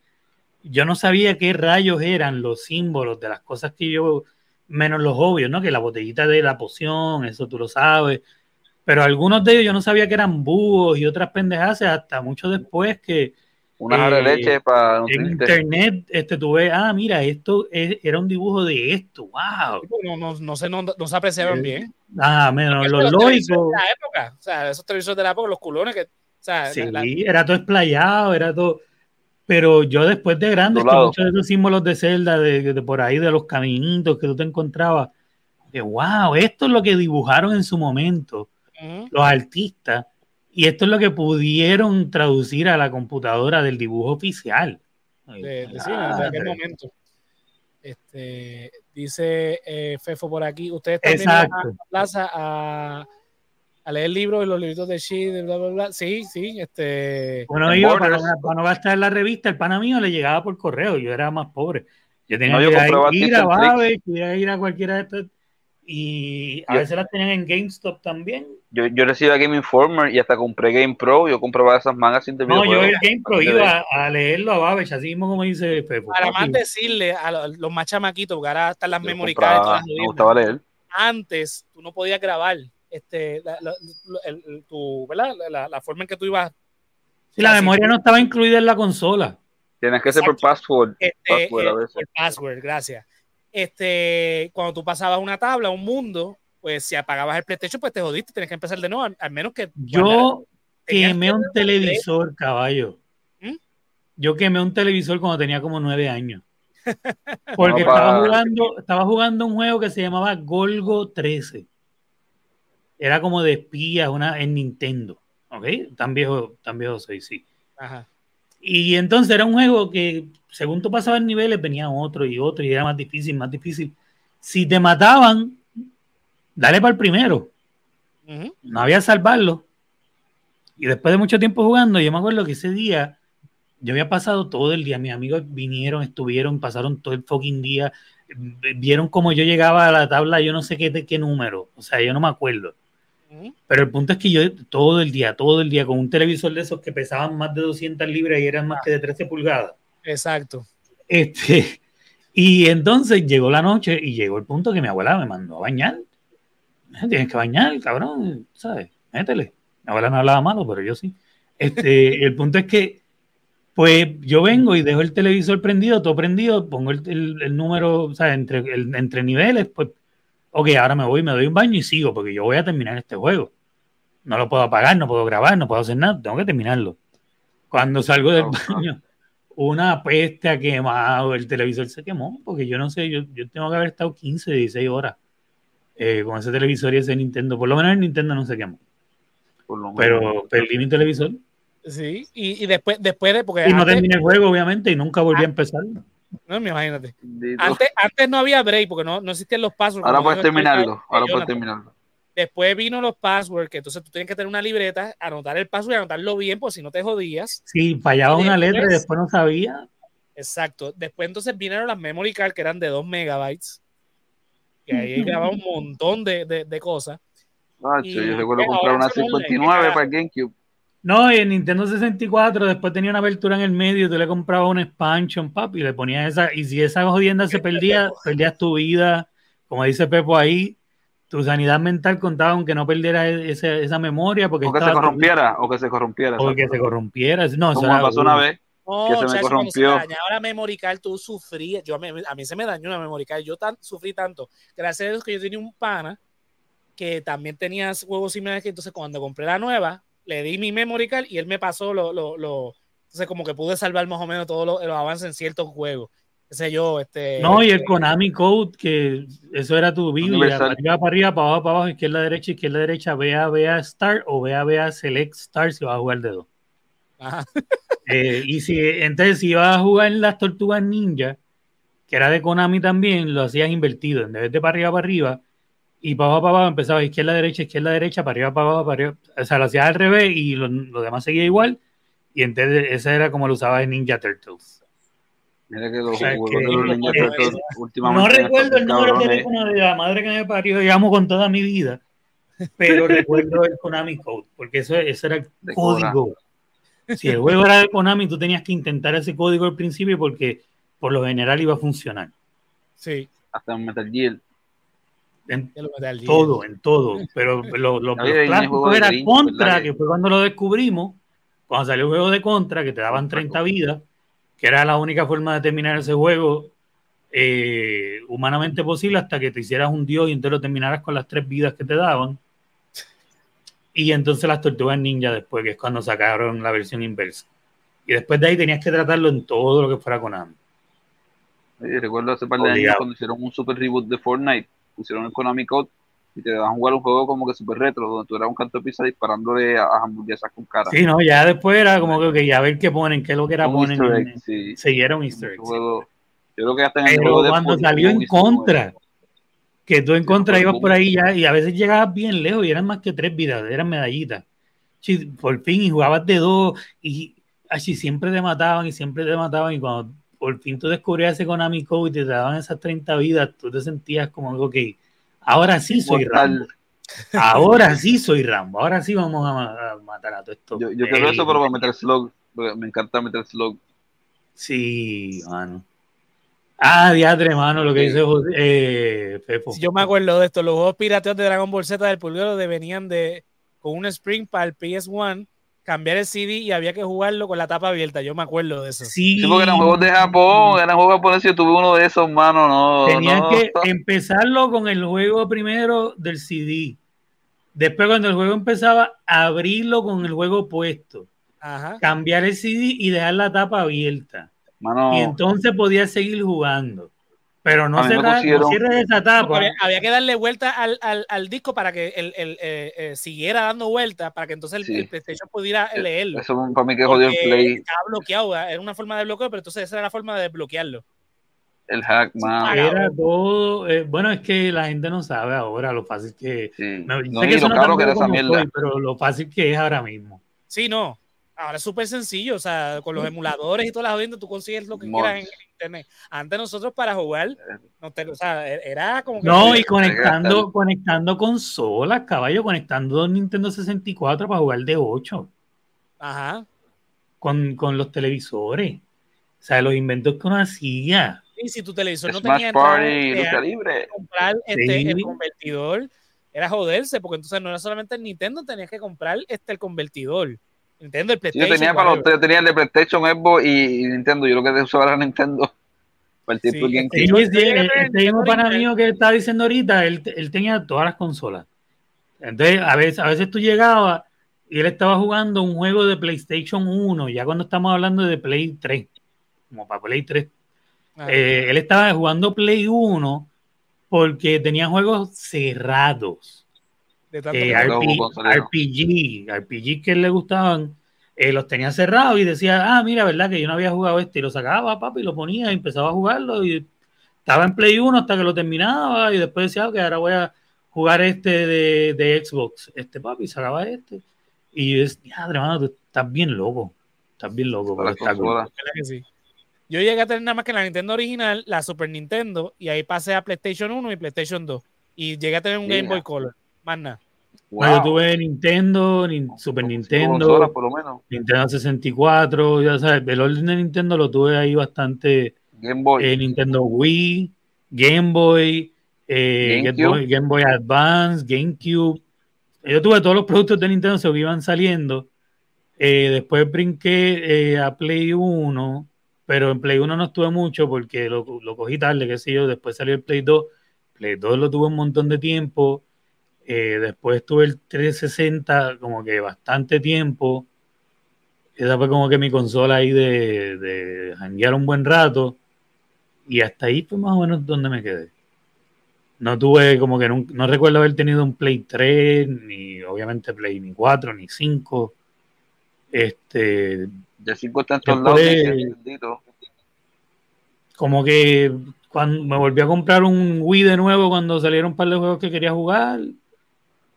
Speaker 2: yo no sabía qué rayos eran los símbolos de las cosas que yo, menos los obvios, ¿no? Que la botellita de la poción, eso tú lo sabes. Pero algunos de ellos yo no sabía que eran búhos y otras pendejas hasta mucho después que
Speaker 3: una de
Speaker 2: eh,
Speaker 3: leche para
Speaker 2: en internet este tú ves, ah, mira, esto es- era un dibujo de esto, wow.
Speaker 1: No, no, no se, no, no se apreciaban bien.
Speaker 2: Ah, menos
Speaker 1: televisores
Speaker 2: lógicos.
Speaker 1: de la época, o sea, esos televisores de la época, los culones que, o sea,
Speaker 2: Sí,
Speaker 1: la- la-
Speaker 2: era todo explayado, era todo. Pero yo después de grande, es que muchos de esos símbolos de Zelda, de, de por ahí, de los caminitos que tú te encontrabas, que wow, esto es lo que dibujaron en su momento
Speaker 1: Ujú.
Speaker 2: los artistas, y esto es lo que pudieron traducir a la computadora del dibujo oficial.
Speaker 1: De, de- sí, de aquel momento. Este, dice eh, Fefo por aquí, ustedes también a la plaza a, a leer libros y los libritos de She, de bla, bla, bla. Sí, sí, este.
Speaker 3: En
Speaker 2: iba para, para no gastar la revista, el pana mío le llegaba por correo, yo era más pobre. Yo tenía
Speaker 3: No, yo
Speaker 2: que
Speaker 3: compraba
Speaker 2: ir, a. Babe, ir a cualquiera de estas. Y a
Speaker 3: Yo-
Speaker 2: veces las tenían en GameStop también.
Speaker 3: Yo, yo recibía Game Informer y hasta compré Game Pro. Yo compraba esas magazines de
Speaker 2: No, yo el Game Pro iba a leerlo a Babbage, así mismo como dice Fefo.
Speaker 1: Para más decirle a los, los más chamaquitos, porque ahora están las memory cards y todas las
Speaker 3: me gustaba leer.
Speaker 1: Antes tú no podías grabar este, la, la- el- el- tu, ¿verdad? La, la- la forma en que tú ibas.
Speaker 2: Sí, la memoria no estaba incluida en la consola.
Speaker 3: Tienes que ser por password.
Speaker 1: Este,
Speaker 3: Password a
Speaker 1: eh,
Speaker 3: veces.
Speaker 1: por password, gracias. Este, cuando tú pasabas una tabla, un mundo, pues si apagabas el PlayStation, pues te jodiste, tienes que empezar de nuevo, al, al menos que
Speaker 2: Yo quemé
Speaker 1: que
Speaker 2: un televisor, caballo.
Speaker 1: ¿Mm?
Speaker 2: Yo quemé un televisor cuando tenía como nueve años. [LAUGHS] Porque
Speaker 3: No,
Speaker 2: estaba jugando, estaba jugando un juego que se llamaba Golgo 13. Era como de espías una, en Nintendo. ¿Ok? Tan viejo, tan viejo soy, sí.
Speaker 1: Ajá.
Speaker 2: Y entonces era un juego que, según tú pasabas niveles, venía otro y otro, y era más difícil, más difícil. Si te mataban, dale para el primero. No había salvarlo. Y después de mucho tiempo jugando, yo me acuerdo que ese día yo había pasado todo el día. Mis amigos vinieron, estuvieron, pasaron todo el fucking día. Vieron cómo yo llegaba a la tabla, yo no sé qué, de qué número. O sea, yo no me acuerdo. Pero el punto es que yo todo el día, todo el día, con un televisor de esos que pesaban más de 200 libras y eran más que de 13 pulgadas.
Speaker 1: Exacto.
Speaker 2: Este, [LAUGHS] y entonces llegó la noche y llegó el punto que mi abuela me mandó a bañar. Tienes que bañar, cabrón, ¿sabes? Métele. Mi abuela no hablaba malo, pero yo sí. Este, [LAUGHS] el punto es que, pues yo vengo y dejo el televisor prendido, todo prendido, pongo el, el- el número, o sea, entre, el- entre niveles, pues, ok, ahora me voy, me doy un baño y sigo, porque yo voy a terminar este juego. No lo puedo apagar, no puedo grabar, no puedo hacer nada, tengo que terminarlo. Cuando salgo del baño, una peste a quemado, el televisor se quemó, porque yo no sé, yo, yo tengo que haber estado 15, 16 horas eh, con ese televisor y ese Nintendo. Por lo menos el Nintendo no se quemó,
Speaker 3: por lo menos.
Speaker 2: pero perdí mi televisor
Speaker 1: Sí. Y, y después, después de. Porque
Speaker 2: y no
Speaker 1: antes,
Speaker 2: terminé el juego, obviamente, y nunca volví a empezar.
Speaker 1: No, imagínate.
Speaker 3: Bendito.
Speaker 1: Antes, antes no había break porque no, no existían los passwords.
Speaker 3: Ahora puedes terminarlo. Ahora puedes terminarlo.
Speaker 1: Después vino los passwords, que entonces tú tienes que tener una libreta, anotar el password y anotarlo bien, pues si no te jodías.
Speaker 2: Si fallaba una letra y
Speaker 1: Después-
Speaker 2: no sabía,
Speaker 1: Exacto. Después entonces vinieron las memory card que eran de 2 megabytes. Que ahí grababa un montón de, de, de cosas. Y-
Speaker 3: yo recuerdo comprar una
Speaker 1: son online,
Speaker 3: 59
Speaker 1: ¿qué
Speaker 3: para el GameCube.
Speaker 2: No, y en Nintendo 64 después tenía una abertura en el medio, tú le comprabas una expansion, papi, y le ponías esa, y si esa jodienda se perdía, [LAUGHS] perdías tu vida, como dice Pepo ahí, tu sanidad mental contaba aunque no perdiera e- esa, esa memoria, porque
Speaker 3: O que se
Speaker 2: estaba-
Speaker 3: corrompiera. O que se corrompiera.
Speaker 2: o que se corrompiera. No, eso era
Speaker 3: pasó una vez.
Speaker 1: No,
Speaker 3: Que se me
Speaker 1: chacho, cuando se
Speaker 3: corrompió.
Speaker 1: dañaba la memory card, tú sufrías. Yo, a, mí, a mí se me dañó una memory card. Yo tan, sufrí tanto. Gracias a Dios que yo tenía un pana que también tenía juegos similares. Que entonces, cuando compré la nueva, le di mi memory card y él me pasó lo. lo, lo entonces, como que pude salvar más o menos todos los, los avances en ciertos juegos. Qué sé yo, este.
Speaker 2: No, y el Konami Code, que eso era tu Biblia, para arriba, para arriba, para abajo, para abajo, izquierda, derecha, izquierda, derecha, vea, vea, start o vea, vea, select, start si vas a jugar de dos.
Speaker 1: Ajá. [LAUGHS]
Speaker 2: Eh, y si, entonces, si ibas a jugar en las tortugas ninja, que era de Konami también, lo hacías invertido, en vez de para arriba, para arriba, y para abajo, para abajo, empezabas izquierda, derecha, izquierda, derecha, para arriba, para abajo, para arriba. O sea, lo hacías al revés y lo, lo demás seguía igual. Y entonces, esa era como lo usabas en Ninja Turtles.
Speaker 3: Mira que los
Speaker 2: O sea,
Speaker 3: juegos
Speaker 2: que-
Speaker 3: de los Ninja
Speaker 1: que-
Speaker 3: Turtles
Speaker 2: No
Speaker 3: últimamente.
Speaker 2: recuerdo el número de
Speaker 3: cabrones.
Speaker 2: teléfono de la madre que me parió, digamos, con toda mi vida, pero recuerdo el Konami Code, porque eso, eso era el
Speaker 3: De
Speaker 2: código. Si el juego era de Konami, tú tenías que intentar ese código al principio porque por lo general iba a funcionar.
Speaker 1: Sí.
Speaker 3: Hasta en Metal Gear.
Speaker 2: En todo, en todo. Pero lo, lo, los clásicos era
Speaker 3: Grinch,
Speaker 2: Contra,
Speaker 3: ¿verdad?
Speaker 2: que fue cuando lo descubrimos, cuando salió el juego de Contra, que te daban 30 vidas, que era la única forma de terminar ese juego eh, humanamente posible hasta que te hicieras un dios y entonces lo terminaras con las tres vidas que te daban. Y entonces las tortugas ninja después, que es cuando sacaron la versión inversa. Y después de ahí tenías que tratarlo en todo lo que fuera Konami.
Speaker 3: Oye, recuerdo hace par de años
Speaker 2: Obligado.
Speaker 3: cuando hicieron un super reboot de Fortnite, pusieron el Konami Code y te dejaban jugar un juego como que super retro, donde tú eras un canto de pizza disparándole a, a hamburguesas con cara.
Speaker 2: Sí, no, ya después era como que, ya ver qué ponen, qué es lo que era
Speaker 3: Un
Speaker 2: ponen. en-
Speaker 3: egg, sí.
Speaker 2: Seguieron easter eggs.
Speaker 3: Yo creo que hasta en el
Speaker 2: Pero
Speaker 3: juego de
Speaker 2: cuando salió en contra, que tú en contra ibas por ahí ya y a veces llegabas bien lejos y eran más que tres vidas, eran medallitas. Por fin, y jugabas de dos y así siempre te mataban y siempre te mataban y cuando por fin tú descubrías ese Konami Code y te daban esas 30 vidas, tú te sentías como, ok, ahora sí soy. Rambo, ahora sí soy Rambo, ahora sí vamos a, ma- a matar a todo esto.
Speaker 3: Yo, yo quiero eso, pero para meter porque Me encanta meter slug.
Speaker 2: Sí, mano. Ah, diadre, mano, lo que
Speaker 3: Sí.
Speaker 2: dice José, eh, Pepo.
Speaker 1: Sí, yo me acuerdo de esto. Los juegos pirateos de Dragon Ball Z del pulguero de venían de con un Spring para el PS1, cambiar el CD y había que jugarlo con la tapa abierta. Yo me acuerdo de eso.
Speaker 2: Sí,
Speaker 3: Sí, porque eran juegos de Japón, eran juegos japoneses. Yo tuve uno de esos, mano. No,
Speaker 2: Tenían
Speaker 3: no.
Speaker 2: que empezarlo con el juego primero del CD. Después, cuando el juego empezaba, abrirlo con el juego puesto.
Speaker 1: Ajá.
Speaker 2: Cambiar el CD y dejar la tapa abierta.
Speaker 3: Mano,
Speaker 2: Y entonces podías seguir jugando. Pero no cerrar, no cierres esa tapa.
Speaker 1: Había, había que darle vuelta al, al, al disco para que el, el, eh, eh, siguiera dando vueltas, para que entonces el,
Speaker 3: Sí.
Speaker 1: el PlayStation pudiera leerlo.
Speaker 3: eso para mí que jodió el play,
Speaker 1: Estaba bloqueado, era una forma de bloqueo, pero entonces esa era la forma de desbloquearlo.
Speaker 3: el hack, mano.
Speaker 1: Ah,
Speaker 2: Era todo. eh, bueno, es que la gente no sabe ahora lo fácil que.
Speaker 3: Sí. No,
Speaker 2: sé
Speaker 3: y
Speaker 2: que
Speaker 3: era
Speaker 2: duro
Speaker 3: esa
Speaker 2: como
Speaker 3: mierda.
Speaker 2: soy, pero lo fácil que es ahora mismo.
Speaker 1: Sí, no. Ahora es súper sencillo, o sea, con los emuladores y todas las jodiendas, tú consigues lo que
Speaker 3: Mods.
Speaker 1: quieras en internet. Antes nosotros para jugar, no te- o sea, e- era como que...
Speaker 2: No, y conectando, conectando consolas, caballo, conectando dos Nintendo 64 para jugar de 8
Speaker 1: Ajá.
Speaker 2: con, con los televisores. O sea, los inventos que uno hacía.
Speaker 1: Y si tu televisor no
Speaker 3: Smash
Speaker 1: tenía
Speaker 3: Party, libre.
Speaker 1: comprar este,
Speaker 2: Sí.
Speaker 1: el convertidor, era joderse, porque entonces no era solamente el Nintendo, tenías que comprar este el convertidor. Nintendo, el
Speaker 3: Sí,
Speaker 1: PlayStation.
Speaker 3: yo tenía para los yo tenía el de PlayStation, Xbox y, y Nintendo. Yo lo que usaba era Nintendo. [LAUGHS] Para el tipo.
Speaker 2: Sí, el-
Speaker 1: tener
Speaker 2: este mismo pana
Speaker 1: original.
Speaker 2: mío que estaba diciendo ahorita, él, él tenía todas las consolas. Entonces, a veces, a veces tú llegabas y él estaba jugando un juego de PlayStation 1, ya cuando estamos hablando de Play 3, como para Play 3.
Speaker 1: Ah,
Speaker 2: Eh, él estaba jugando Play 1 porque tenía juegos cerrados.
Speaker 1: De tanto
Speaker 2: eh,
Speaker 1: que-
Speaker 3: Claro,
Speaker 2: RP
Speaker 3: como salieron.
Speaker 2: RPG, RPG que le gustaban, eh, los tenía cerrados y decía, ah, mira, verdad que yo no había jugado este, y lo sacaba, papi, y lo ponía y empezaba a jugarlo y estaba en Play 1 hasta que lo terminaba y después decía, ok, ahora voy a jugar este de, de Xbox, este papi, sacaba este. Y yo decía, hermano, tú estás bien loco, estás bien loco.
Speaker 3: Para
Speaker 2: está cool".
Speaker 3: consolas.
Speaker 1: ¿verdad que sí? Yo llegué a tener nada más que la Nintendo original, la Super Nintendo, y ahí pasé a PlayStation 1 y PlayStation 2. Y llegué a tener un
Speaker 3: Mira.
Speaker 1: Game Boy Color. Más nada.
Speaker 2: No, yo tuve Nintendo, nin- Super Nintendo,
Speaker 3: consolas, por lo menos.
Speaker 2: Nintendo 64, ya sabes, el orden de Nintendo lo tuve ahí bastante.
Speaker 3: Game Boy.
Speaker 2: eh, Nintendo Wii, Game Boy, eh, Game. Boy, Game Boy Advance, GameCube. Yo tuve todos los productos de Nintendo que iban saliendo. Eh, después brinqué eh, a Play 1, pero en Play 1 no estuve mucho porque lo, lo cogí tarde, qué sé yo. Después salió el Play 2. Play 2 lo tuve un montón de tiempo. Eh, después tuve el 360 como que bastante tiempo. Esa fue como que mi consola ahí de, de janguear un buen rato. Y hasta ahí fue más o menos donde me quedé. No tuve como que no, recuerdo haber tenido un Play 3, ni obviamente Play ni 4, ni 5. Este,
Speaker 3: Ya 5 está en todos lados. bendito.
Speaker 2: como que cuando me volví a comprar un Wii de nuevo cuando salieron un par de juegos que quería jugar,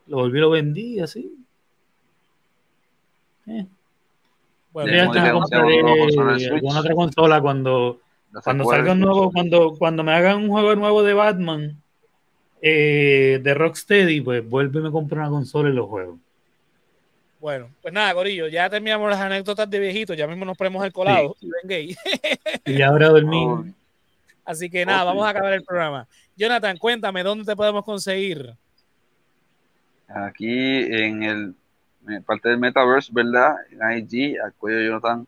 Speaker 2: lo volví lo vendí así. Eh,
Speaker 1: Bueno,
Speaker 2: ya
Speaker 3: dijeron,
Speaker 2: compraré alguna otra consola cuando
Speaker 3: No
Speaker 2: Cuando salga un nuevo, cuando, cuando me hagan un juego nuevo de Batman eh, de Rocksteady, pues vuelve y me compro una consola y lo juego.
Speaker 1: Bueno, pues nada, Corillo, ya terminamos las anécdotas de viejitos, ya mismo nos ponemos el colado y ven gay.
Speaker 2: Y ahora dormí. [LAUGHS]
Speaker 1: Así que nada, vamos a acabar el programa. Jonathan, cuéntame, ¿dónde te podemos conseguir?
Speaker 3: Aquí en el en parte del metaverse, ¿verdad? En IG, al cuello Jonathan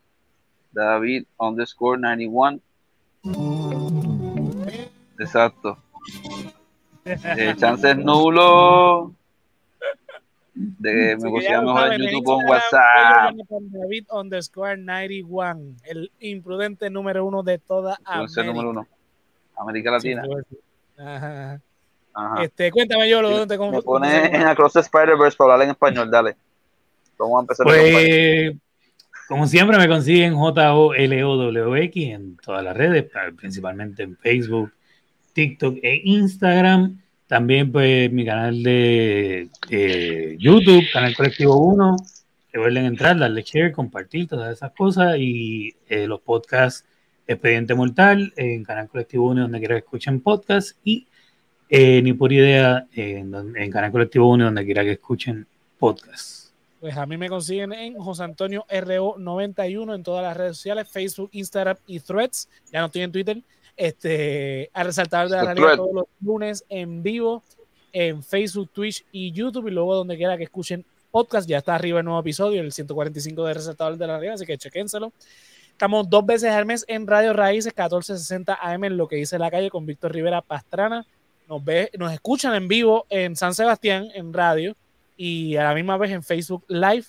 Speaker 3: David underscore 91. Exacto. Eh, [LAUGHS] chances nulo de me consigan mejor en YouTube en WhatsApp.
Speaker 1: David underscore 91, el imprudente número uno de toda América.
Speaker 3: número uno. América Latina.
Speaker 1: Ajá. Ajá. Este, cuéntame yo lo donde te
Speaker 3: Me pone en Across the Spider-Verse para hablar en español, dale. Vamos a empezar.
Speaker 2: Pues, como siempre me consiguen J-O-L-O-W-X en todas las redes, principalmente en Facebook, TikTok e Instagram. También pues mi canal de, YouTube, Canal Colectivo 1. Recuerden entrar, darle share, compartir todas esas cosas y eh, los podcasts Expediente Mortal en Canal Colectivo 1 donde quiera que escuchen podcast y eh, ni por idea en, en Canal Colectivo 1 donde quiera que escuchen podcast.
Speaker 1: Pues a mí me consiguen en José Antonio RO91 en todas las redes sociales, Facebook, Instagram y Threads. Ya no estoy en Twitter. Este, a resaltar de la realidad todos los lunes en vivo en Facebook, Twitch y YouTube. Y luego donde quiera que escuchen podcast, ya está arriba el nuevo episodio, el 145 de Resaltador de la Realidad, así que chequénselo. Estamos dos veces al mes en Radio Raíces, 1460 AM en lo que dice la calle con Víctor Rivera Pastrana. Nos, ve, nos escuchan en vivo en San Sebastián en radio y a la misma vez en Facebook Live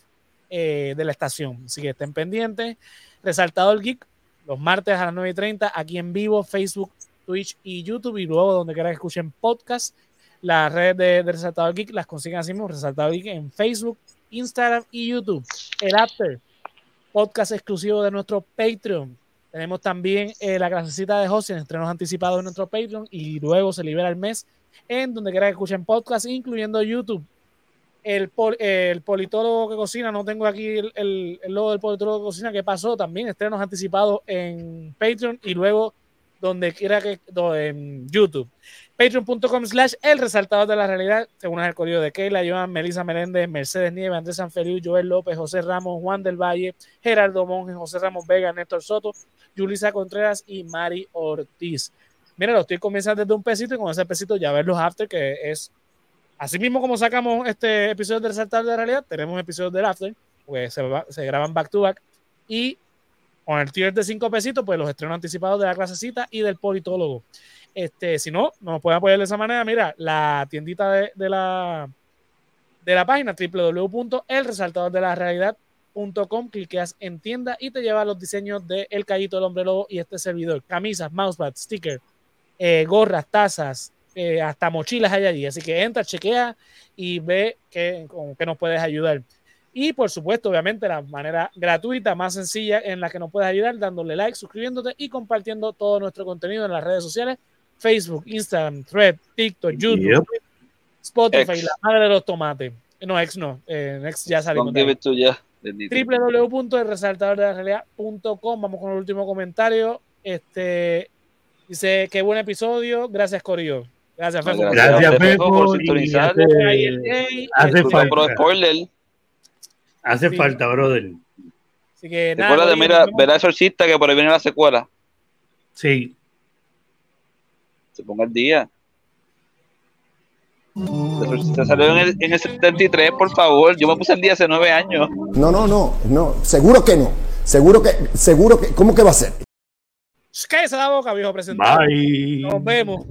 Speaker 1: eh, de la estación. Así que estén pendientes. Resaltado el Geek, los martes a las 9 y 30, aquí en vivo, Facebook, Twitch y YouTube. Y luego, donde quieran que escuchen podcast, las redes de, de Resaltado el Geek las consiguen así mismo, Resaltado Geek en Facebook, Instagram y YouTube. El After, podcast exclusivo de nuestro Patreon. Tenemos también eh, la clasecita de hosting, estrenos anticipados en nuestro Patreon y luego se libera el mes en donde quieran que escuchen podcast, incluyendo YouTube el, el, politólogo que cocina, no tengo aquí el, el, logo del politólogo que cocina, que pasó también, estrenos anticipados en Patreon y luego donde quiera que, en YouTube. Patreon.com slash el resaltador de la realidad, según el código de Keila, Joan, Melissa Meléndez, Mercedes Nieves, Andrés Sanfeliu, Joel López, José Ramos, Juan del Valle, Gerardo Monge, José Ramos Vega, Néstor Soto, Yulisa Contreras y Mari Ortiz. Mira, lo estoy comenzando desde un pesito y con ese pesito ya ver los after, que es Así mismo como sacamos este episodio del Resaltar de Realidad, tenemos episodios del After, pues se, se graban back to back. Y con el tier de 5 pesitos, pues los estrenos anticipados de la clasecita y del politólogo. Este, si no, nos pueden apoyar de esa manera. Mira, la tiendita de, la, de la página www.elresaltadordelarealidad.com, cliqueas en tienda y te lleva los diseños de El Callito del Hombre Lobo y este servidor. Camisas, mousepads, stickers, eh, gorras, tazas, eh, hasta mochilas hay allí. Así que entra, chequea y ve que, con qué nos puedes ayudar. Y por supuesto, obviamente, la manera gratuita, más sencilla en la que nos puedes ayudar, dándole like, suscribiéndote y compartiendo todo nuestro contenido en las redes sociales: Facebook, Instagram, Thread, TikTok, YouTube, Spotify, la madre de los tomates. No, ex no, eh, ex ya salimos. www.resaltadordelarrealidad.com Vamos con el último comentario. Este dice: Qué buen episodio. Gracias, Corio. Gracias, Fefo.
Speaker 2: Gracias, Fefo, por
Speaker 3: sintonizar.
Speaker 2: Hace, falta. Hace falta, brother.
Speaker 1: Así que
Speaker 3: nada. Recuerda de mira, verá exorcista que por ahí viene la secuela.
Speaker 2: Sí.
Speaker 3: Se ponga el día. Se salió en el, en el 73, por favor. Yo me puse el día hace nueve años.
Speaker 4: No, no, no, no. Seguro que no. Seguro que, seguro que, ¿cómo que va a ser?
Speaker 1: Cállese la boca, viejo presentador.
Speaker 2: Bye.
Speaker 1: Nos vemos.